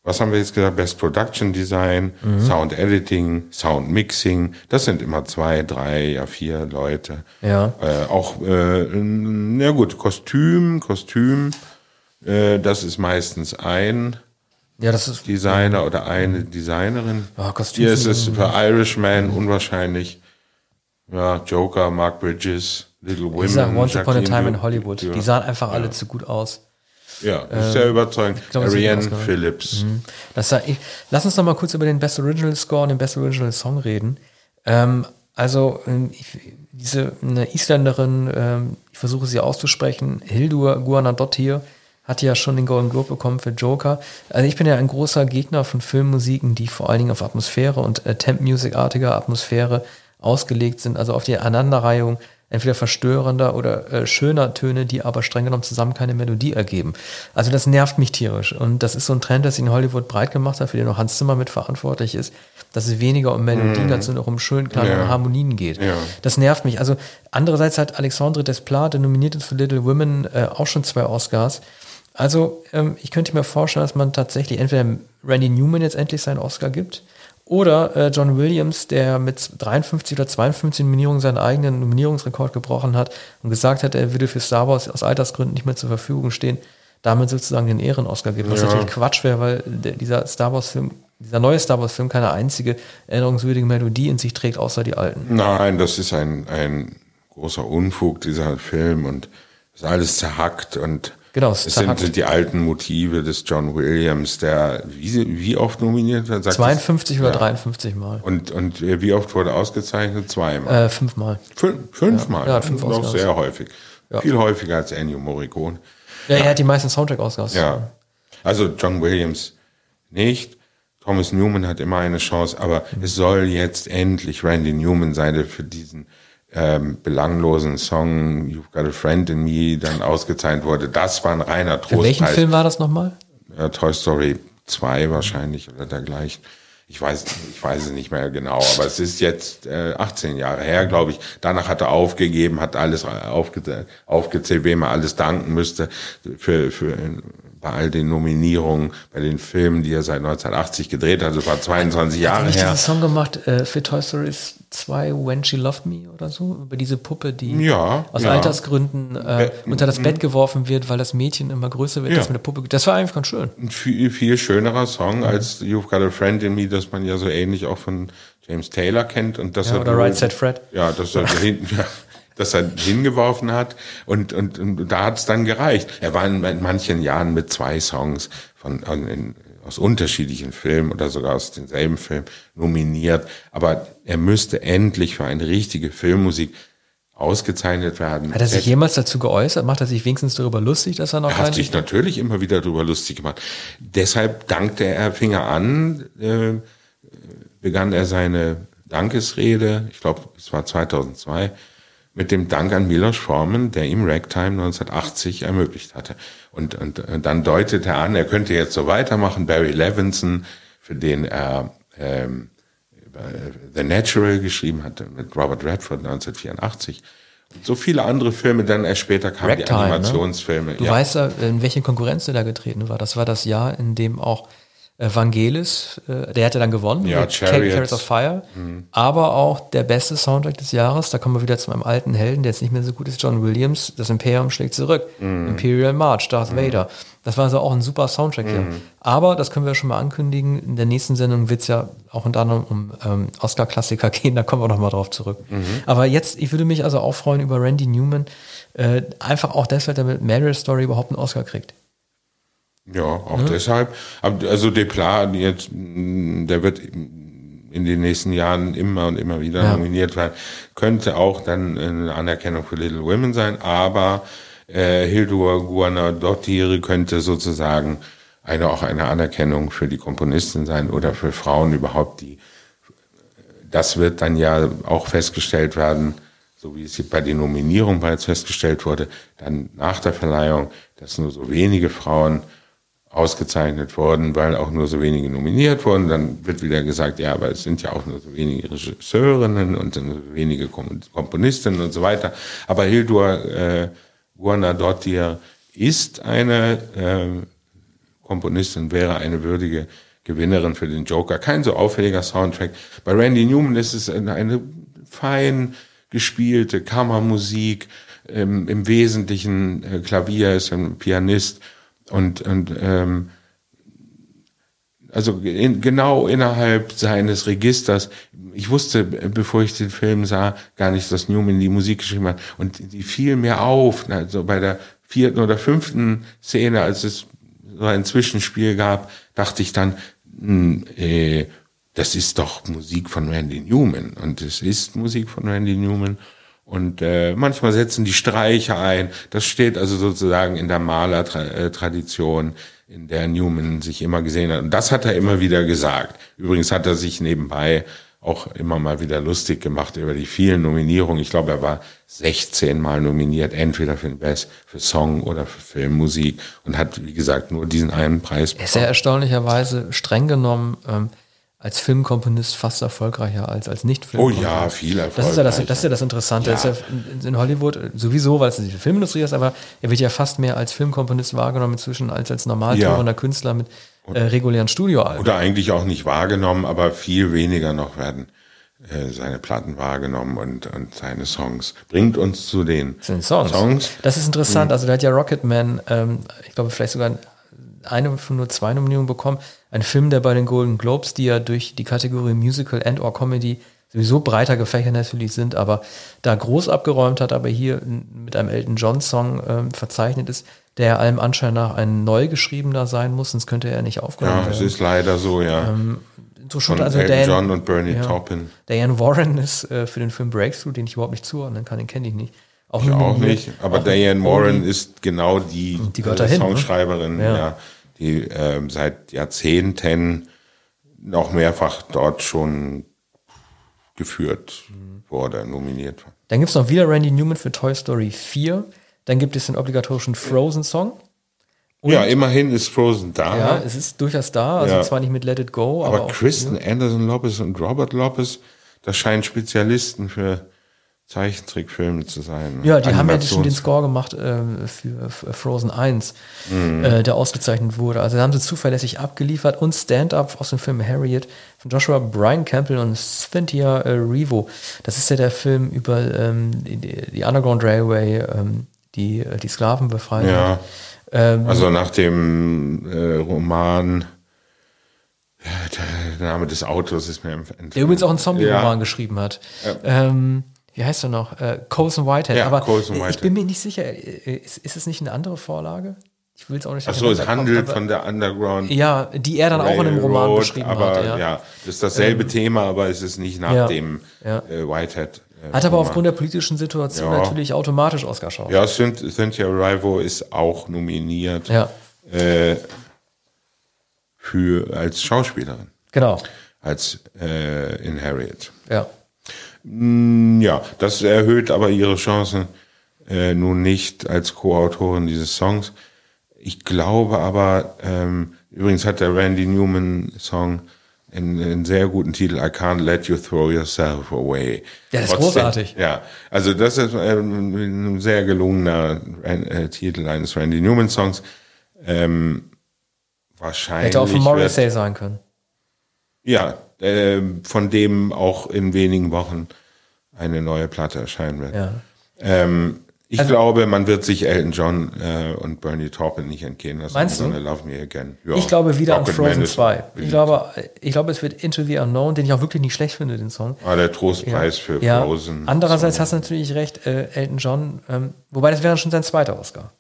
was haben wir jetzt gesagt? Best Production Design, mhm. Sound Editing, Sound Mixing. Das sind immer zwei, drei, ja vier Leute. Ja. Äh, auch, äh, na gut, Kostüm, Kostüm. Äh, das ist meistens ein ja, das ist, Designer oder eine Designerin. Ja, Kostüm. Hier ist es für Irishman unwahrscheinlich. Ja, Joker, Mark Bridges, Little Women. Ich sag, Once Upon a Time in Hollywood. Die sahen einfach ja. alle zu gut aus. Ja, ist sehr ähm, überzeugend. Glaub, Ariane Phillips. Mhm. Das, ich, lass uns noch mal kurz über den Best Original Score und den Best Original Song reden. Ähm, also ähm, ich, diese eine Isländerin, ähm, ich versuche sie auszusprechen, Hildur Guanadottir, hat ja schon den Golden Globe bekommen für Joker. Also ich bin ja ein großer Gegner von Filmmusiken, die vor allen Dingen auf Atmosphäre und äh, Temp-Music-artiger Atmosphäre ausgelegt sind, also auf die Aneinanderreihung entweder verstörender oder äh, schöner Töne, die aber streng genommen zusammen keine Melodie ergeben. Also das nervt mich tierisch. Und das ist so ein Trend, der sich in Hollywood breit gemacht hat, für den auch Hans Zimmer mitverantwortlich ist, dass es weniger um Melodien mm. als nur um schön kleine ja. Harmonien geht. Ja. Das nervt mich. Also andererseits hat Alexandre Desplat, der nominiert ist für Little Women, äh, auch schon zwei Oscars. Also ähm, ich könnte mir vorstellen, dass man tatsächlich entweder Randy Newman jetzt endlich seinen Oscar gibt oder äh, John Williams, der mit 53 oder 52 Nominierungen seinen eigenen Nominierungsrekord gebrochen hat und gesagt hat, er würde für Star Wars aus Altersgründen nicht mehr zur Verfügung stehen, damit sozusagen den Ehren-Oscar gibt. Was ja. natürlich Quatsch wäre, weil der, dieser Star Wars-Film, dieser neue Star Wars-Film keine einzige erinnerungswürdige Melodie in sich trägt, außer die alten. Nein, das ist ein, ein großer Unfug, dieser Film und ist alles zerhackt und Genau, es sind die alten Motive des John Williams, der wie, wie oft nominiert wird? 52 oder ja. 53 Mal. Und, und wie oft wurde ausgezeichnet? Zweimal. Äh, fünfmal. Fün fünfmal? Ja, ja fünf Noch sehr häufig. Ja. Viel häufiger als Ennio Morricone. Ja, er hat die meisten Soundtrack-Ausgaben. Ja. Also John Williams nicht. Thomas Newman hat immer eine Chance, aber mhm. es soll jetzt endlich Randy Newman sein, der für diesen ähm, belanglosen Song You've Got a Friend in Me dann ausgezeichnet wurde. Das war ein reiner Trost. Für welchen Film war das nochmal? Äh, Toy Story 2 wahrscheinlich oder dergleichen. Ich weiß, ich weiß es nicht mehr genau, aber es ist jetzt äh, 18 Jahre her, glaube ich. Danach hat er aufgegeben, hat alles aufge aufgezählt, wem er alles danken müsste für, für bei all den Nominierungen, bei den Filmen, die er seit 1980 gedreht hat. Das war 22 Jahre her. Hat diesen Song gemacht äh, für Toy Story 2, When She Loved Me oder so? Über diese Puppe, die ja, aus ja. Altersgründen äh, unter das Bett geworfen wird, weil das Mädchen immer größer wird, ja. das mit der Puppe. Das war einfach ganz schön. Ein viel, viel schönerer Song mhm. als You've Got a Friend in Me, das man ja so ähnlich auch von James Taylor kennt. Und das ja, oder Right Set Fred. Ja, das er hinten, ja, das er hingeworfen hat. Und, und, und da hat es dann gereicht. Er war in, in manchen Jahren mit zwei Songs von, in, aus unterschiedlichen Filmen oder sogar aus denselben Filmen nominiert. Aber er müsste endlich für eine richtige Filmmusik ausgezeichnet werden. Hat er sich jemals dazu geäußert? Macht er sich wenigstens darüber lustig, dass er noch Er hat sich natürlich immer wieder darüber lustig gemacht. Deshalb dankte er, fing er an, äh, begann er seine Dankesrede, ich glaube, es war 2002, mit dem Dank an Milos Forman, der ihm Ragtime 1980 ermöglicht hatte. Und, und, und dann deutet er an, er könnte jetzt so weitermachen. Barry Levinson, für den er ähm, The Natural geschrieben hatte, mit Robert Redford 1984. Und so viele andere Filme, dann erst später kamen Ragtime, die Animationsfilme. Ne? Du weißt ja, in welche Konkurrenz er da getreten war. Das war das Jahr, in dem auch Vangelis, äh, der hatte dann gewonnen, ja, Chariots. Chariots of Fire, mhm. aber auch der beste Soundtrack des Jahres, da kommen wir wieder zu meinem alten Helden, der jetzt nicht mehr so gut ist, John Williams, das Imperium schlägt zurück, mhm. Imperial March, Darth mhm. Vader. Das war also auch ein super Soundtrack hier. Mhm. Aber, das können wir schon mal ankündigen, in der nächsten Sendung wird es ja auch unter anderem um ähm, Oscar-Klassiker gehen, da kommen wir nochmal drauf zurück. Mhm. Aber jetzt, ich würde mich also auch freuen über Randy Newman, äh, einfach auch deshalb, damit Marriage Story überhaupt einen Oscar kriegt. Ja, auch ne? deshalb. Also Deplat jetzt, der wird in den nächsten Jahren immer und immer wieder ja. nominiert werden. Könnte auch dann eine Anerkennung für Little Women sein, aber äh, Hildur Guanadottir könnte sozusagen eine auch eine Anerkennung für die Komponistin sein oder für Frauen überhaupt, die das wird dann ja auch festgestellt werden, so wie es bei den Nominierungen bereits festgestellt wurde, dann nach der Verleihung, dass nur so wenige Frauen ausgezeichnet worden, weil auch nur so wenige nominiert wurden. Dann wird wieder gesagt, ja, aber es sind ja auch nur so wenige Regisseurinnen und so wenige Komponistinnen und so weiter. Aber Hildur äh, Guanadottir ist eine äh, Komponistin, wäre eine würdige Gewinnerin für den Joker. Kein so auffälliger Soundtrack. Bei Randy Newman ist es eine, eine fein gespielte Kammermusik, ähm, im Wesentlichen äh, Klavier ist ein Pianist und, und ähm, also in, genau innerhalb seines Registers. Ich wusste, bevor ich den Film sah, gar nicht, dass Newman die Musik geschrieben hat. Und die fiel mir auf, also bei der vierten oder fünften Szene, als es so ein Zwischenspiel gab, dachte ich dann, mh, hm, äh, das ist doch Musik von Randy Newman. Und es ist Musik von Randy Newman. Und äh, manchmal setzen die Streicher ein. Das steht also sozusagen in der Malertradition, in der Newman sich immer gesehen hat. Und das hat er immer wieder gesagt. Übrigens hat er sich nebenbei auch immer mal wieder lustig gemacht über die vielen Nominierungen. Ich glaube, er war 16 Mal nominiert, entweder für den Best, für Song oder für Filmmusik und hat, wie gesagt, nur diesen einen Preis bekommen. Ist ja erstaunlicherweise streng genommen ähm, als Filmkomponist fast erfolgreicher als als nicht Oh ja, viel erfolgreicher. Das ist ja das, das, ist ja das Interessante. Ja. Ist ja in Hollywood sowieso, weil es die Filmindustrie ist, aber er wird ja fast mehr als Filmkomponist wahrgenommen inzwischen als als normaltourender ja. Künstler mit äh, regulären Studioalben. Oder eigentlich auch nicht wahrgenommen, aber viel weniger noch werden äh, seine Platten wahrgenommen und, und seine Songs. Bringt uns zu den, den Songs. Songs. Das ist interessant. Also der hat ja Rocketman, ähm, ich glaube vielleicht sogar eine von nur zwei Nominierungen bekommen. Ein Film, der bei den Golden Globes, die ja durch die Kategorie Musical and or Comedy sowieso breiter gefächert natürlich sind, aber da groß abgeräumt hat, aber hier mit einem Elton John Song ähm, verzeichnet ist, der allem Anschein nach ein neu geschriebener sein muss, sonst könnte er nicht aufgenommen werden. Ja, es ist leider so, ja. Ähm, so schon, also Elton Dan, John und Bernie ja, Taupin. Diane Warren ist äh, für den Film Breakthrough, den ich überhaupt nicht zuordnen kann, den kenne ich nicht. Auch, ich auch nicht, aber auch Diane Warren ist genau die, die äh, Songschreiberin, ne? ja. ja die äh, seit Jahrzehnten noch mehrfach dort schon geführt wurde, nominiert war. Dann gibt es noch wieder Randy Newman für Toy Story 4. Dann gibt es den obligatorischen Frozen-Song. ja, immerhin ist Frozen da. Ja, es ist durchaus da. Also ja. zwar nicht mit Let It Go, aber. Aber Kristen Anderson Lopez und Robert Lopez, das scheinen Spezialisten für Zeichentrickfilme zu sein. Ja, die haben ja schon den Score gemacht äh, für, für, Frozen 1, mhm. äh, der ausgezeichnet wurde. Also da haben sie zuverlässig abgeliefert und Stand-Up aus dem Film Harriet von Joshua Brian Campbell und Cynthia äh, Revo. Das ist ja der Film über ähm, die, die, Underground Railway, ähm, die äh, die Sklaven befreien. Ja. Ähm, also nach dem äh, Roman der Name des Autors ist mir entfallen. Der übrigens auch einen Zombie-Roman ja. geschrieben hat. Ja. Ähm, wie heißt er noch? Äh, Colson Whitehead. Ja, Aber Colson Whitehead. ich bin mir nicht sicher, äh, ist, ist es nicht eine andere Vorlage? ich will es auch nicht. Ach so, es handelt von der Underground. Ja, die er dann auch in einem Roman Railroad, beschrieben aber, hat. Ja. ja. das ist dasselbe Thema, aber es ist nicht nach Ja. dem Ja. äh, Whitehead. Äh, Hat aber Roman. aufgrund der politischen Situation natürlich automatisch Oscar schauspiel Ja, Cynth- Cynthia Erivo ist auch nominiert Ja, äh, für als Schauspielerin, genau. als äh, in Harriet. Ja. Mm, Ja, das erhöht aber ihre Chancen äh, nun nicht als Co-Autorin dieses Songs. Ich glaube aber, ähm, übrigens hat der Randy Newman Song einen, einen sehr guten Titel, I Can't Let You Throw Yourself Away. Ja, das ist großartig. Ja, also das ist ähm, ein sehr gelungener äh, Titel eines Randy Newman Songs. Ähm, wahrscheinlich Hätte auch von Morrissey sein können. Ja, äh, von dem auch in wenigen Wochen eine neue Platte erscheinen wird. Ja. Ähm, ich Also- glaube, man wird sich Elton John äh, und Bernie Taupin nicht entgehen lassen. Meinst du? Love Me Again. Ja. Ich glaube wieder an Frozen Man ist 2. Ich glaube, ich glaube, es wird Into the Unknown, den ich auch wirklich nicht schlecht finde, den Song. Ah, der Trostpreis für Ja. Frozen. Andererseits hast du natürlich recht, äh, Elton John, ähm, wobei das wäre schon sein zweiter Oscar.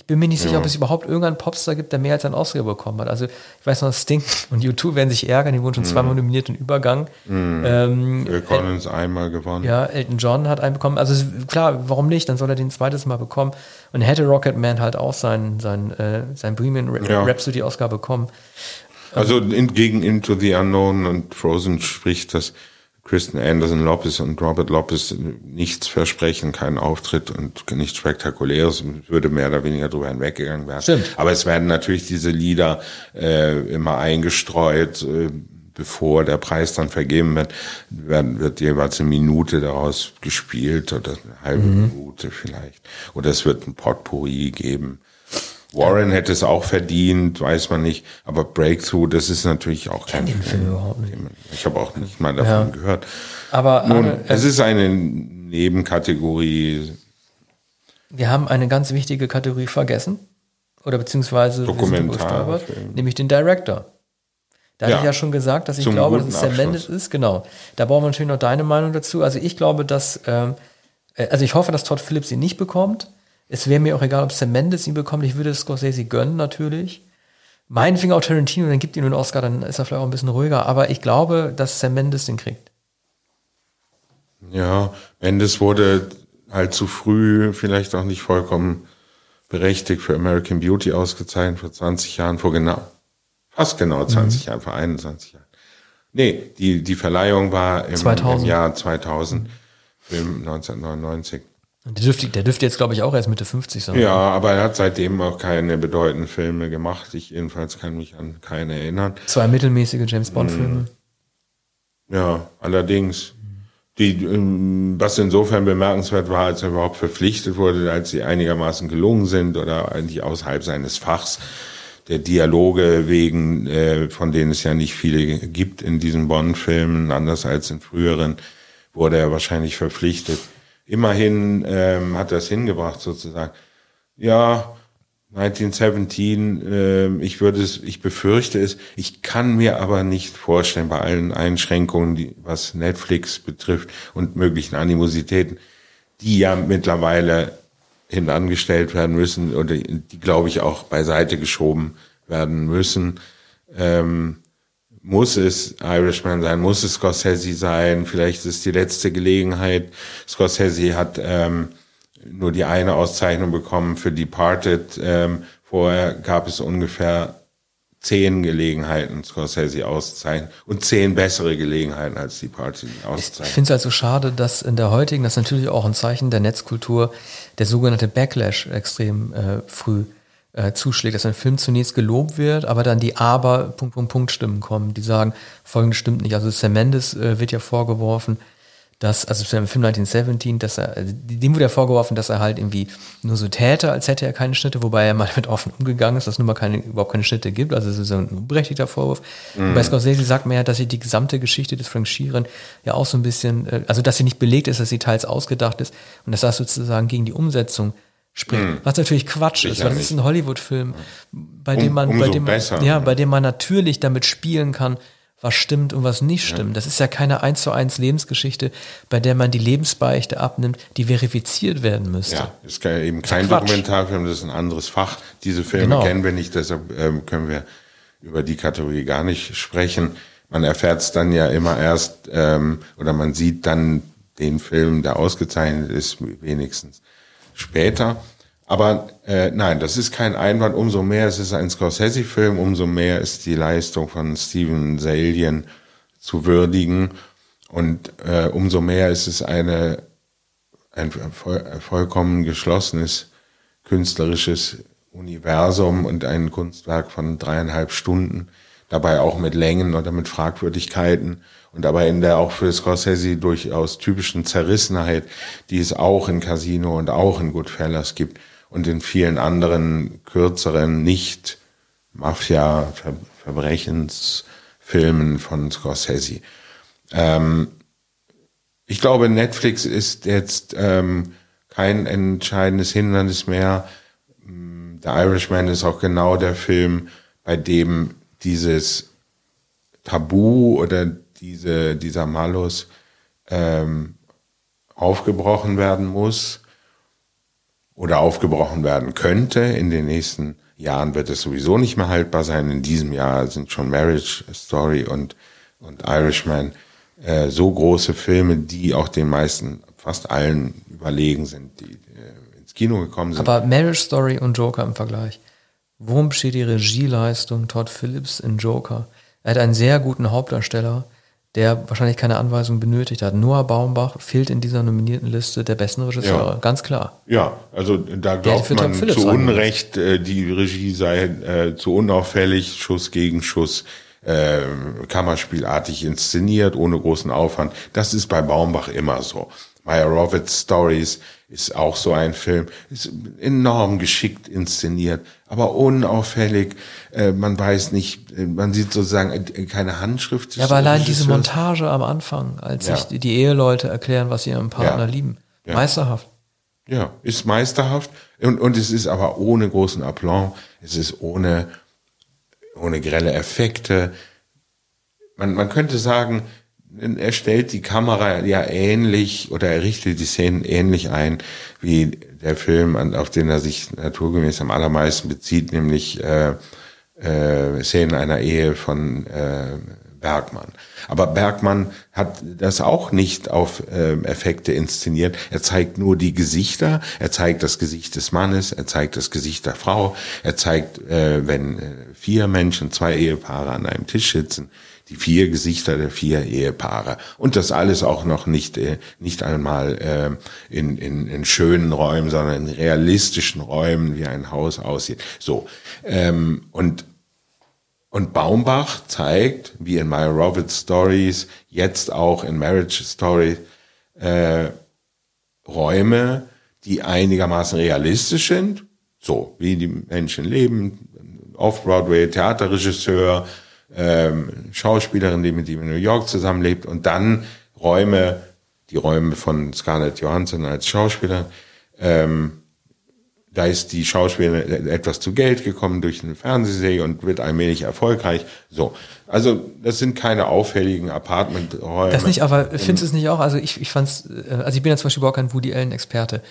Ich bin mir nicht sicher, ob es überhaupt irgendeinen Popstar gibt, der mehr als einen Oscar bekommen hat. Also ich weiß noch, Sting und U2 werden sich ärgern, die wurden schon zweimal nominiert im Übergang. Ähm, Phil Collins einmal gewonnen. ja, Elton John hat einen bekommen. Also klar, warum nicht? Dann soll er den zweites Mal bekommen. Und hätte Rocketman halt auch seinen, seinen, äh, seinen Bohemian Ja. Rhapsody Oscar bekommen. Also in, gegen Into the Unknown und Frozen spricht, dass Kristen Anderson Lopez und Robert Lopez nichts versprechen, keinen Auftritt und nichts Spektakuläres, würde mehr oder weniger drüber hinweggegangen werden. Stimmt. Aber es werden natürlich diese Lieder äh, immer eingestreut, äh, bevor der Preis dann vergeben wird, werden, wird jeweils eine Minute daraus gespielt oder eine halbe Mhm. Minute vielleicht. Oder es wird ein Potpourri geben. Warren hätte es auch verdient, weiß man nicht. Aber Breakthrough, das ist natürlich auch kein den Film überhaupt nicht. Ich habe auch nicht mal davon Ja. gehört. Aber Nun, Arne, es ist eine Nebenkategorie. wir haben eine ganz wichtige Kategorie vergessen. Oder beziehungsweise gestolpert, nämlich den Director. Da Ja. hatte ich ja schon gesagt, dass ich glaube, dass es Sam. Mendes ist. Genau. Da brauchen wir natürlich noch deine Meinung dazu. Also ich glaube, dass, ähm, äh, also ich hoffe, dass Todd Phillips ihn nicht bekommt. Es wäre mir auch egal, ob Sam Mendes ihn bekommt. Ich würde Scorsese gönnen, natürlich. Meinetwegen auch Tarantino, dann gibt ihm einen Oscar, dann ist er vielleicht auch ein bisschen ruhiger. Aber ich glaube, dass Sam Mendes den kriegt. Ja, Mendes wurde halt zu früh, vielleicht auch nicht vollkommen berechtigt für American Beauty ausgezeichnet, vor 20 Jahren, vor genau, fast genau 20 Jahren, vor 21 Jahren. Nee, die, die Verleihung war im, 2000. im Jahr 2000, Film 1999. Der dürfte, der dürfte jetzt, glaube ich, auch erst Mitte 50 sein. Ja, aber er hat seitdem auch keine bedeutenden Filme gemacht. Ich jedenfalls kann mich an keine erinnern. Zwei mittelmäßige James Bond-Filme. Ja, allerdings. Die, ähm, was insofern bemerkenswert war, als er überhaupt verpflichtet wurde, als sie einigermaßen gelungen sind oder eigentlich außerhalb seines Fachs der Dialoge wegen, äh, von denen es ja nicht viele gibt in diesen Bond-Filmen, anders als in früheren, wurde er wahrscheinlich verpflichtet. Immerhin ähm, hat es hingebracht sozusagen. Ja, 1917, ähm, ich würde es, ich befürchte es, ich kann mir aber nicht vorstellen, bei allen Einschränkungen, die, was Netflix betrifft und möglichen Animositäten, die ja mittlerweile hinangestellt werden müssen oder die, glaube ich, auch beiseite geschoben werden müssen. Ähm, muss es Irishman sein, muss es Scorsese sein, vielleicht ist es die letzte Gelegenheit. Scorsese hat ähm, nur die eine Auszeichnung bekommen für Departed. Ähm, vorher gab es ungefähr zehn Gelegenheiten, Scorsese auszuzeichnen und zehn bessere Gelegenheiten als Departed Ich auszuzeichnen. finde es halt so schade, dass in der heutigen, das ist natürlich auch ein Zeichen der Netzkultur, der sogenannte Backlash extrem äh, früh äh, zuschlägt, dass ein Film zunächst gelobt wird, aber dann die Aber Punkt Punkt Punkt Stimmen kommen, die sagen, folgendes stimmt nicht. Also Sam Mendes äh, wird ja vorgeworfen, dass, also im Film 1917, dass er, also dem wurde ja vorgeworfen, dass er halt irgendwie nur so täte, als hätte er keine Schnitte, wobei er mal damit offen umgegangen ist, dass es nun mal keine, überhaupt keine Schnitte gibt. Also es ist so ein unberechtigter Vorwurf. Und bei Scorsese sagt man ja, dass sie die gesamte Geschichte des Frank Sheeran ja auch so ein bisschen, äh, also dass sie nicht belegt ist, dass sie teils ausgedacht ist und dass das sozusagen gegen die Umsetzung spricht. Was natürlich Quatsch ist, Sicher weil das ist ein Hollywood-Film, bei Um- dem man, bei dem man, besser. ja, bei dem man natürlich damit spielen kann, was stimmt und was nicht stimmt. Das ist ja keine eins zu eins Lebensgeschichte, bei der man die Lebensbeichte abnimmt, die verifiziert werden müsste. Ja, ist eben kein Quatsch. Dokumentarfilm, das ist ein anderes Fach. Diese Filme genau. kennen wir nicht, deshalb ähm, können wir über die Kategorie gar nicht sprechen. Man erfährt es dann ja immer erst ähm, oder man sieht dann den Film, der ausgezeichnet ist, wenigstens später. Aber äh, nein, das ist kein Einwand. Umso mehr ist es ein Scorsese-Film, umso mehr ist die Leistung von Steven Salien zu würdigen. Und äh, umso mehr ist es eine, ein voll, vollkommen geschlossenes künstlerisches Universum und ein Kunstwerk von dreieinhalb Stunden, dabei auch mit Längen oder mit Fragwürdigkeiten und dabei in der auch für Scorsese durchaus typischen Zerrissenheit, die es auch in Casino und auch in Goodfellas gibt und in vielen anderen kürzeren, nicht Mafia-Verbrechensfilmen von Scorsese. Ähm, ich glaube, Netflix ist jetzt ähm, kein entscheidendes Hindernis mehr. The Irishman ist auch genau der Film, bei dem dieses Tabu oder diese, dieser Malus ähm, aufgebrochen werden muss oder aufgebrochen werden könnte. In den nächsten Jahren wird es sowieso nicht mehr haltbar sein. In diesem Jahr sind schon Marriage Story und, und Irishman äh, so große Filme, die auch den meisten, fast allen überlegen sind, die äh, ins Kino gekommen sind. Aber Marriage Story und Joker im Vergleich. Worum besteht die Regieleistung Todd Phillips in Joker? Er hat einen sehr guten Hauptdarsteller der wahrscheinlich keine Anweisung benötigt hat. Noah Baumbach fehlt in dieser nominierten Liste der besten Regisseure, ja. ganz klar. Ja, also da glaubt man zu Unrecht, äh, die Regie sei äh, zu unauffällig, Schuss gegen Schuss, äh, Kammerspielartig inszeniert, ohne großen Aufwand. Das ist bei Baumbach immer so. Maya Roberts Stories ist auch so ein Film, ist enorm geschickt inszeniert, aber unauffällig. Äh, man weiß nicht, äh, man sieht sozusagen äh, keine Handschrift. Ja, aber allein diese Montage am Anfang, als ja. sich die Eheleute erklären, was sie ihrem Partner ja. lieben. Ja. Meisterhaft. Ja, ist meisterhaft. Und, und es ist aber ohne großen Aplomb. Es ist ohne, ohne grelle Effekte. Man, man könnte sagen, er stellt die Kamera ja ähnlich oder er richtet die Szenen ähnlich ein wie der Film, auf den er sich naturgemäß am allermeisten bezieht, nämlich äh, äh, Szenen einer Ehe von äh, Bergmann. Aber Bergmann hat das auch nicht auf äh, Effekte inszeniert. Er zeigt nur die Gesichter, er zeigt das Gesicht des Mannes, er zeigt das Gesicht der Frau, er zeigt, äh, wenn äh, vier Menschen, zwei Ehepaare an einem Tisch sitzen, die vier Gesichter der vier Ehepaare. Und das alles auch noch nicht, äh, nicht einmal äh, in, in, in schönen Räumen, sondern in realistischen Räumen, wie ein Haus aussieht. So. Ähm, und, und Baumbach zeigt, wie in My Roberts Stories, jetzt auch in Marriage Story, äh, Räume, die einigermaßen realistisch sind, so wie die Menschen leben, Off-Broadway, Theaterregisseur, ähm, Schauspielerin, die mit ihm in New York zusammenlebt und dann Räume, die Räume von Scarlett Johansson als Schauspieler. Ähm, da ist die Schauspielerin etwas zu Geld gekommen durch eine Fernsehserie und wird allmählich erfolgreich. So. Also, das sind keine auffälligen Apartmenträume. Das nicht, aber findest du es nicht auch? Also, ich, ich fand's, äh, also ich bin ja zum Beispiel überhaupt kein Woody Allen-Experte.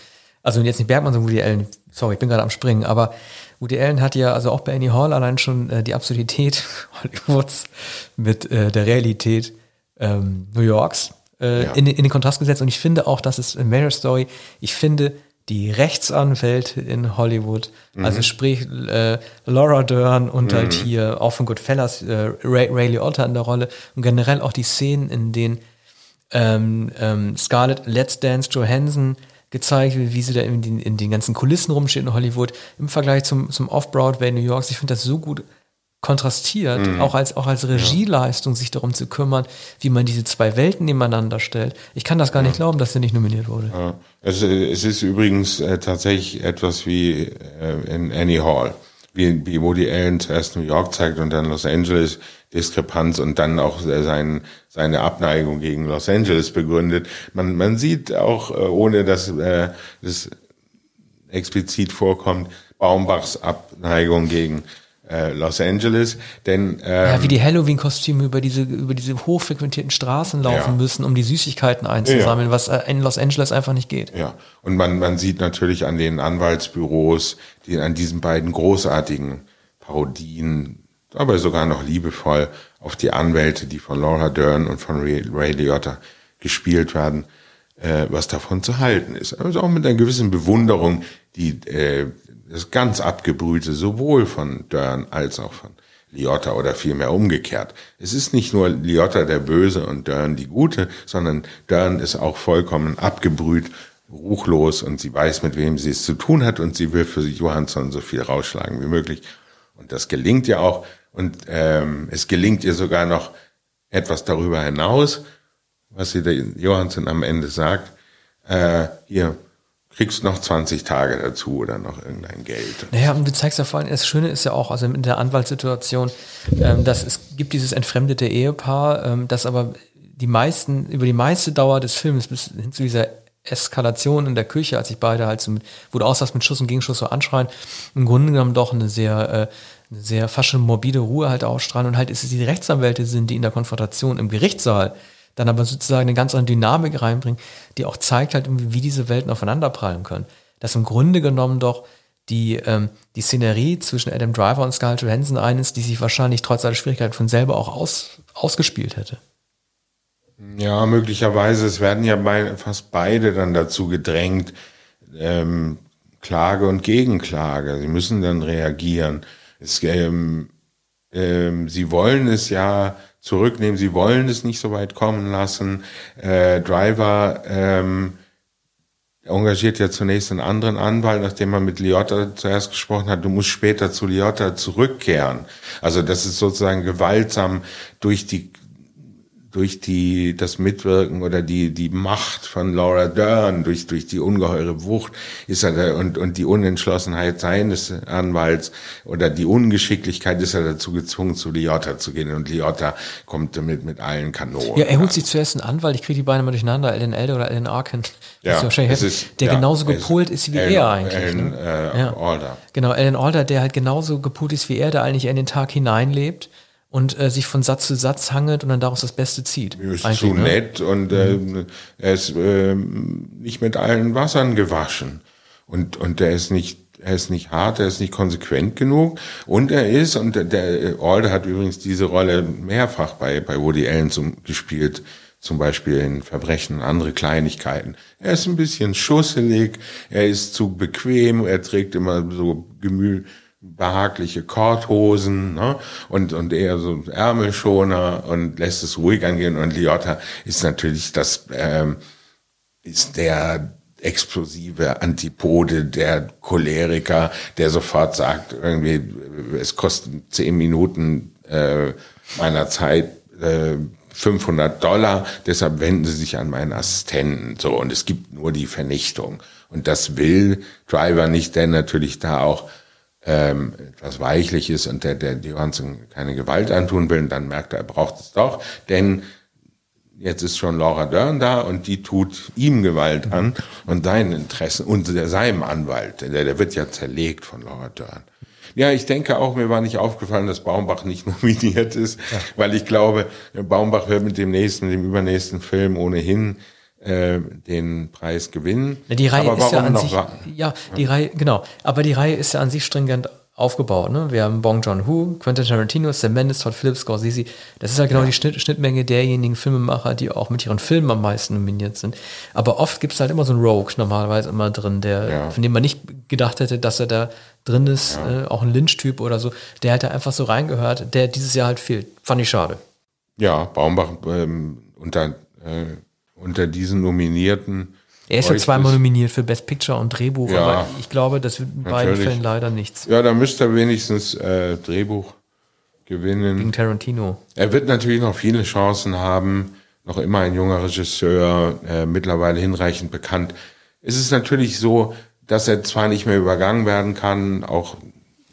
Also jetzt nicht Bergmann, sondern Woody Allen. Sorry, ich bin gerade am Springen, aber Woody Allen hat ja also auch bei Annie Hall allein schon äh, die Absurdität Hollywoods mit äh, der Realität ähm, New Yorks äh, ja. in, in den Kontrast gesetzt. Und ich finde auch, dass es in Marriage Story, ich finde, die Rechtsanwälte in Hollywood, mhm. also sprich äh, Laura Dern und halt mhm. halt hier auch von Goodfellas, äh, Ray, Ray Liotta in der Rolle und generell auch die Szenen, in denen ähm, ähm, Scarlett Let's Dance Johansson gezeigt, wie sie da in den, in den ganzen Kulissen rumsteht in Hollywood, im Vergleich zum, zum Off-Broadway New Yorks. Ich finde das so gut kontrastiert, mhm. auch als, auch als Regieleistung, sich darum zu kümmern, wie man diese zwei Welten nebeneinander stellt. Ich kann das gar nicht glauben, dass er nicht nominiert wurde. Ja. Es, es, ist übrigens äh, tatsächlich etwas wie äh, in Annie Hall, wie, wie Woody Allen zuerst New York zeigt und dann Los Angeles Diskrepanz und dann auch sein, seine Abneigung gegen Los Angeles begründet. Man, man sieht auch, äh, ohne dass äh, das explizit vorkommt, Baumbachs Abneigung gegen äh, Los Angeles, denn ähm, ja, wie die Halloween-Kostüme über diese über diese hochfrequentierten Straßen laufen Ja. müssen, um die Süßigkeiten einzusammeln, was äh, in Los Angeles einfach nicht geht. Ja, und man, man sieht natürlich an den Anwaltsbüros, die an diesen beiden großartigen Parodien, aber sogar noch liebevoll auf die Anwälte, die von Laura Dern und von Ray, Liotta gespielt werden, äh, was davon zu halten ist. Also auch mit einer gewissen Bewunderung, die äh, das ganz abgebrühte sowohl von Dern als auch von Liotta oder vielmehr umgekehrt. Es ist nicht nur Liotta der Böse und Dern die Gute, sondern Dern ist auch vollkommen abgebrüht, ruchlos und sie weiß, mit wem sie es zu tun hat und sie will für Johansson so viel rausschlagen wie möglich. Und das gelingt ihr auch und ähm, es gelingt ihr sogar noch etwas darüber hinaus, was sie der Johansson am Ende sagt. Äh, hier, kriegst noch 20 Tage dazu oder noch irgendein Geld. Naja, und du zeigst ja vor allem, das Schöne ist ja auch, also in der Anwaltssituation, ähm, dass es gibt dieses entfremdete Ehepaar, ähm, das aber die meisten, über die meiste Dauer des Films bis hin zu dieser Eskalation in der Küche, als sich beide halt so mit, wo du aussahst mit Schuss und Gegenschuss so anschreien, im Grunde genommen doch eine sehr, äh, eine sehr fasche, morbide Ruhe halt ausstrahlen und halt ist es die Rechtsanwälte sind, die in der Konfrontation im Gerichtssaal dann aber sozusagen eine ganz andere Dynamik reinbringen, die auch zeigt halt irgendwie, wie diese Welten aufeinanderprallen können. Dass im Grunde genommen doch die, ähm, die Szenerie zwischen Adam Driver und Scarlett Johansson eine ist, die sich wahrscheinlich trotz aller Schwierigkeiten von selber auch aus, ausgespielt hätte. Ja, möglicherweise. Es werden ja bei, fast beide dann dazu gedrängt, ähm, Klage und Gegenklage. Sie müssen dann reagieren. Es, ähm, ähm, sie wollen es ja zurücknehmen, sie wollen es nicht so weit kommen lassen. Äh, Driver ähm, engagiert ja zunächst einen anderen Anwalt, nachdem er mit Liotta zuerst gesprochen hat, du musst später zu Liotta zurückkehren. Also das ist sozusagen gewaltsam durch die durch die das Mitwirken oder die die Macht von Laura Dern durch durch die ungeheure Wucht ist er da, und und die Unentschlossenheit seines Anwalts oder die Ungeschicklichkeit ist er dazu gezwungen zu Liotta zu gehen und Liotta kommt damit mit allen Kanonen. Ja, er holt sich zuerst einen Anwalt, ich kriege die beide mal durcheinander, Alan Elde oder Alan Arkin, Ja, ist ist- der ja, genauso gepolt ist wie Alan- er eigentlich. Alan, ne? äh, Ja. Alder. Genau, Alan Alder, der halt genauso gepolt ist wie er, der eigentlich in den Tag hineinlebt und äh, sich von Satz zu Satz hangelt und dann daraus das Beste zieht. Er ist zu ne? nett und äh, er ist äh, nicht mit allen Wassern gewaschen. Und, und er ist nicht, er ist nicht hart, er ist nicht konsequent genug. Und er ist, und der, der Alder hat übrigens diese Rolle mehrfach bei, bei Woody Allen zum, gespielt, zum Beispiel in Verbrechen und andere Kleinigkeiten. Er ist ein bisschen schusselig, er ist zu bequem, er trägt immer so Gemüse behagliche Korthosen ne? und, und eher so Ärmelschoner und lässt es ruhig angehen. Und Liotta ist natürlich das, ähm, ist der explosive Antipode, der Choleriker, der sofort sagt, irgendwie, es kostet zehn Minuten äh, meiner Zeit äh, 500 Dollar, deshalb wenden Sie sich an meinen Assistenten. So, und es gibt nur die Vernichtung. Und das will Driver nicht, der natürlich da auch ähm, etwas weichlich ist und der, der Johansson keine Gewalt antun will, und dann merkt er, er braucht es doch, denn jetzt ist schon Laura Dern da und die tut ihm Gewalt an und seinen Interessen und der, seinem Anwalt, der, der wird ja zerlegt von Laura Dern. Ja, ich denke auch, mir war nicht aufgefallen, dass Baumbach nicht nominiert ist, weil ich glaube, Baumbach wird mit dem nächsten, mit dem übernächsten Film ohnehin äh, den Preis gewinnen. Ja, die Reihe Aber ist ja an noch sich, wa- ja, die Reihe, genau. Aber die Reihe ist ja an sich stringent aufgebaut. Ne? Wir haben Bong Joon-ho, Quentin Tarantino, Sam Mendes, Todd Phillips, Scorsese. Das ist halt genau die Schnitt, Schnittmenge derjenigen Filmemacher, die auch mit ihren Filmen am meisten nominiert sind. Aber oft gibt es halt immer so einen Rogue normalerweise immer drin, der, Ja. von dem man nicht gedacht hätte, dass er da drin ist, äh, auch ein Lynch-Typ oder so, der halt da einfach so reingehört, der dieses Jahr halt fehlt. Fand ich schade. Ja, Baumbach ähm, unter, äh, unter diesen Nominierten. Er ist ja zweimal nominiert für Best Picture und Drehbuch, Ja, aber ich glaube, das wird in beiden. Fällen leider nichts. Ja, da müsste er wenigstens äh, Drehbuch gewinnen. Gegen Tarantino. Er wird natürlich noch viele Chancen haben, noch immer ein junger Regisseur, äh, mittlerweile hinreichend bekannt. Es ist natürlich so, dass er zwar nicht mehr übergangen werden kann, auch,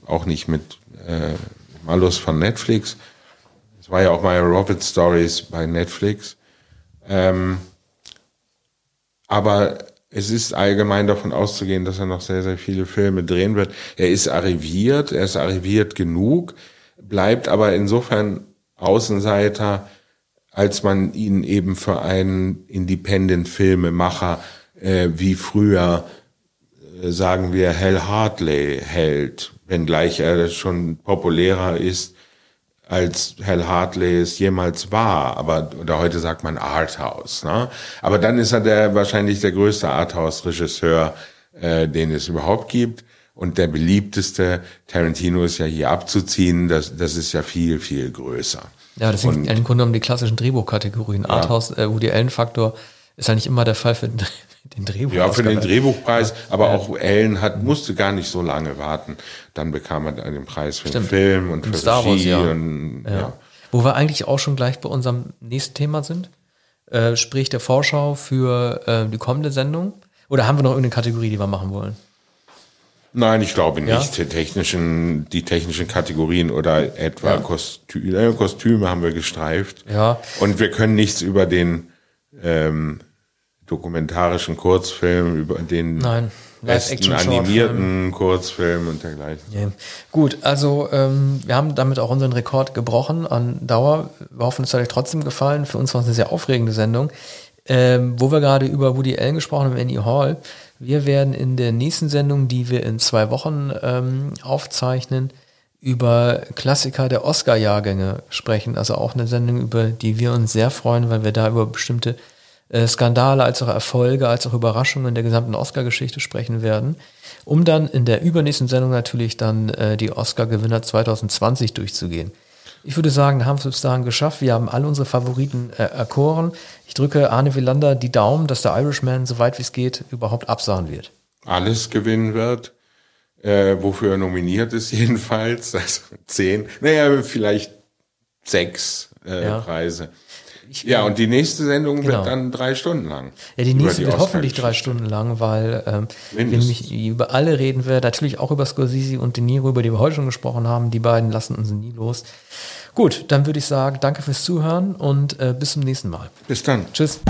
auch nicht mit äh, Malus von Netflix. Es war ja auch mal Robert Stories bei Netflix. Ähm, aber es ist allgemein davon auszugehen, dass er noch sehr, sehr viele Filme drehen wird. Er ist arriviert, er ist arriviert genug, bleibt aber insofern Außenseiter, als man ihn eben für einen Independent-Filmemacher äh, wie früher, äh, sagen wir, Hal Hartley hält, wenngleich er schon populärer ist als Hal Hartley es jemals war, aber oder heute sagt man Arthouse. Ne? Aber dann ist er der wahrscheinlich der größte Arthouse-Regisseur, äh, den es überhaupt gibt und der beliebteste. Tarantino ist ja hier abzuziehen, das, das ist ja viel viel größer. Ja, das sind im Grunde genommen die klassischen Drehbuchkategorien. Ja. Arthouse, äh, Woody Allen Faktor ist eigentlich immer der Fall für den, Drehbuch. Ja, für den Drehbuchpreis, aber ja. auch Allen hat, musste gar nicht so lange warten. Dann bekam er den Preis für Stimmt. den Film und, und für Star Regie Wars, ja. Und, ja. Wo wir eigentlich auch schon gleich bei unserem nächsten Thema sind, äh, sprich der Vorschau für äh, die kommende Sendung. Oder haben wir noch irgendeine Kategorie, die wir machen wollen? Nein, ich glaube nicht. Ja? Die technischen, die technischen Kategorien oder etwa ja. Kostüme, Kostüme haben wir gestreift. Ja. Und wir können nichts über den ähm, dokumentarischen Kurzfilm, über den Nein, besten animierten Kurzfilm und dergleichen. Ja. Gut, also ähm, wir haben damit auch unseren Rekord gebrochen an Dauer. Wir hoffen, es hat euch trotzdem gefallen. Für uns war es eine sehr aufregende Sendung. Ähm, wo wir gerade über Woody Allen gesprochen haben, Annie Hall. Wir werden in der nächsten Sendung, die wir in zwei Wochen ähm, aufzeichnen, über Klassiker der Oscar-Jahrgänge sprechen. Also auch eine Sendung, über die wir uns sehr freuen, weil wir da über bestimmte Skandale als auch Erfolge, als auch Überraschungen der gesamten Oscar-Geschichte sprechen werden, um dann in der übernächsten Sendung natürlich dann äh, die Oscar-Gewinner 2020 durchzugehen. Ich würde sagen, haben wir es bis dahin geschafft. Wir haben alle unsere Favoriten äh, erkoren. Ich drücke Arne Wielander die Daumen, dass der Irishman, so weit wie es geht, überhaupt absahen wird. Alles gewinnen wird. Äh, wofür er nominiert ist jedenfalls. Also zehn, naja, vielleicht sechs äh, ja. Preise. Ich, ja, und die nächste Sendung genau. wird dann drei Stunden lang. Ja, die nächste die wird hoffentlich drei Stunden lang, weil ähm, wir nämlich über alle reden wir, natürlich auch über Scorsese und De Niro, über die wir heute schon gesprochen haben. Die beiden lassen uns nie los. Gut, dann würde ich sagen, danke fürs Zuhören und äh, bis zum nächsten Mal. Bis dann. Tschüss.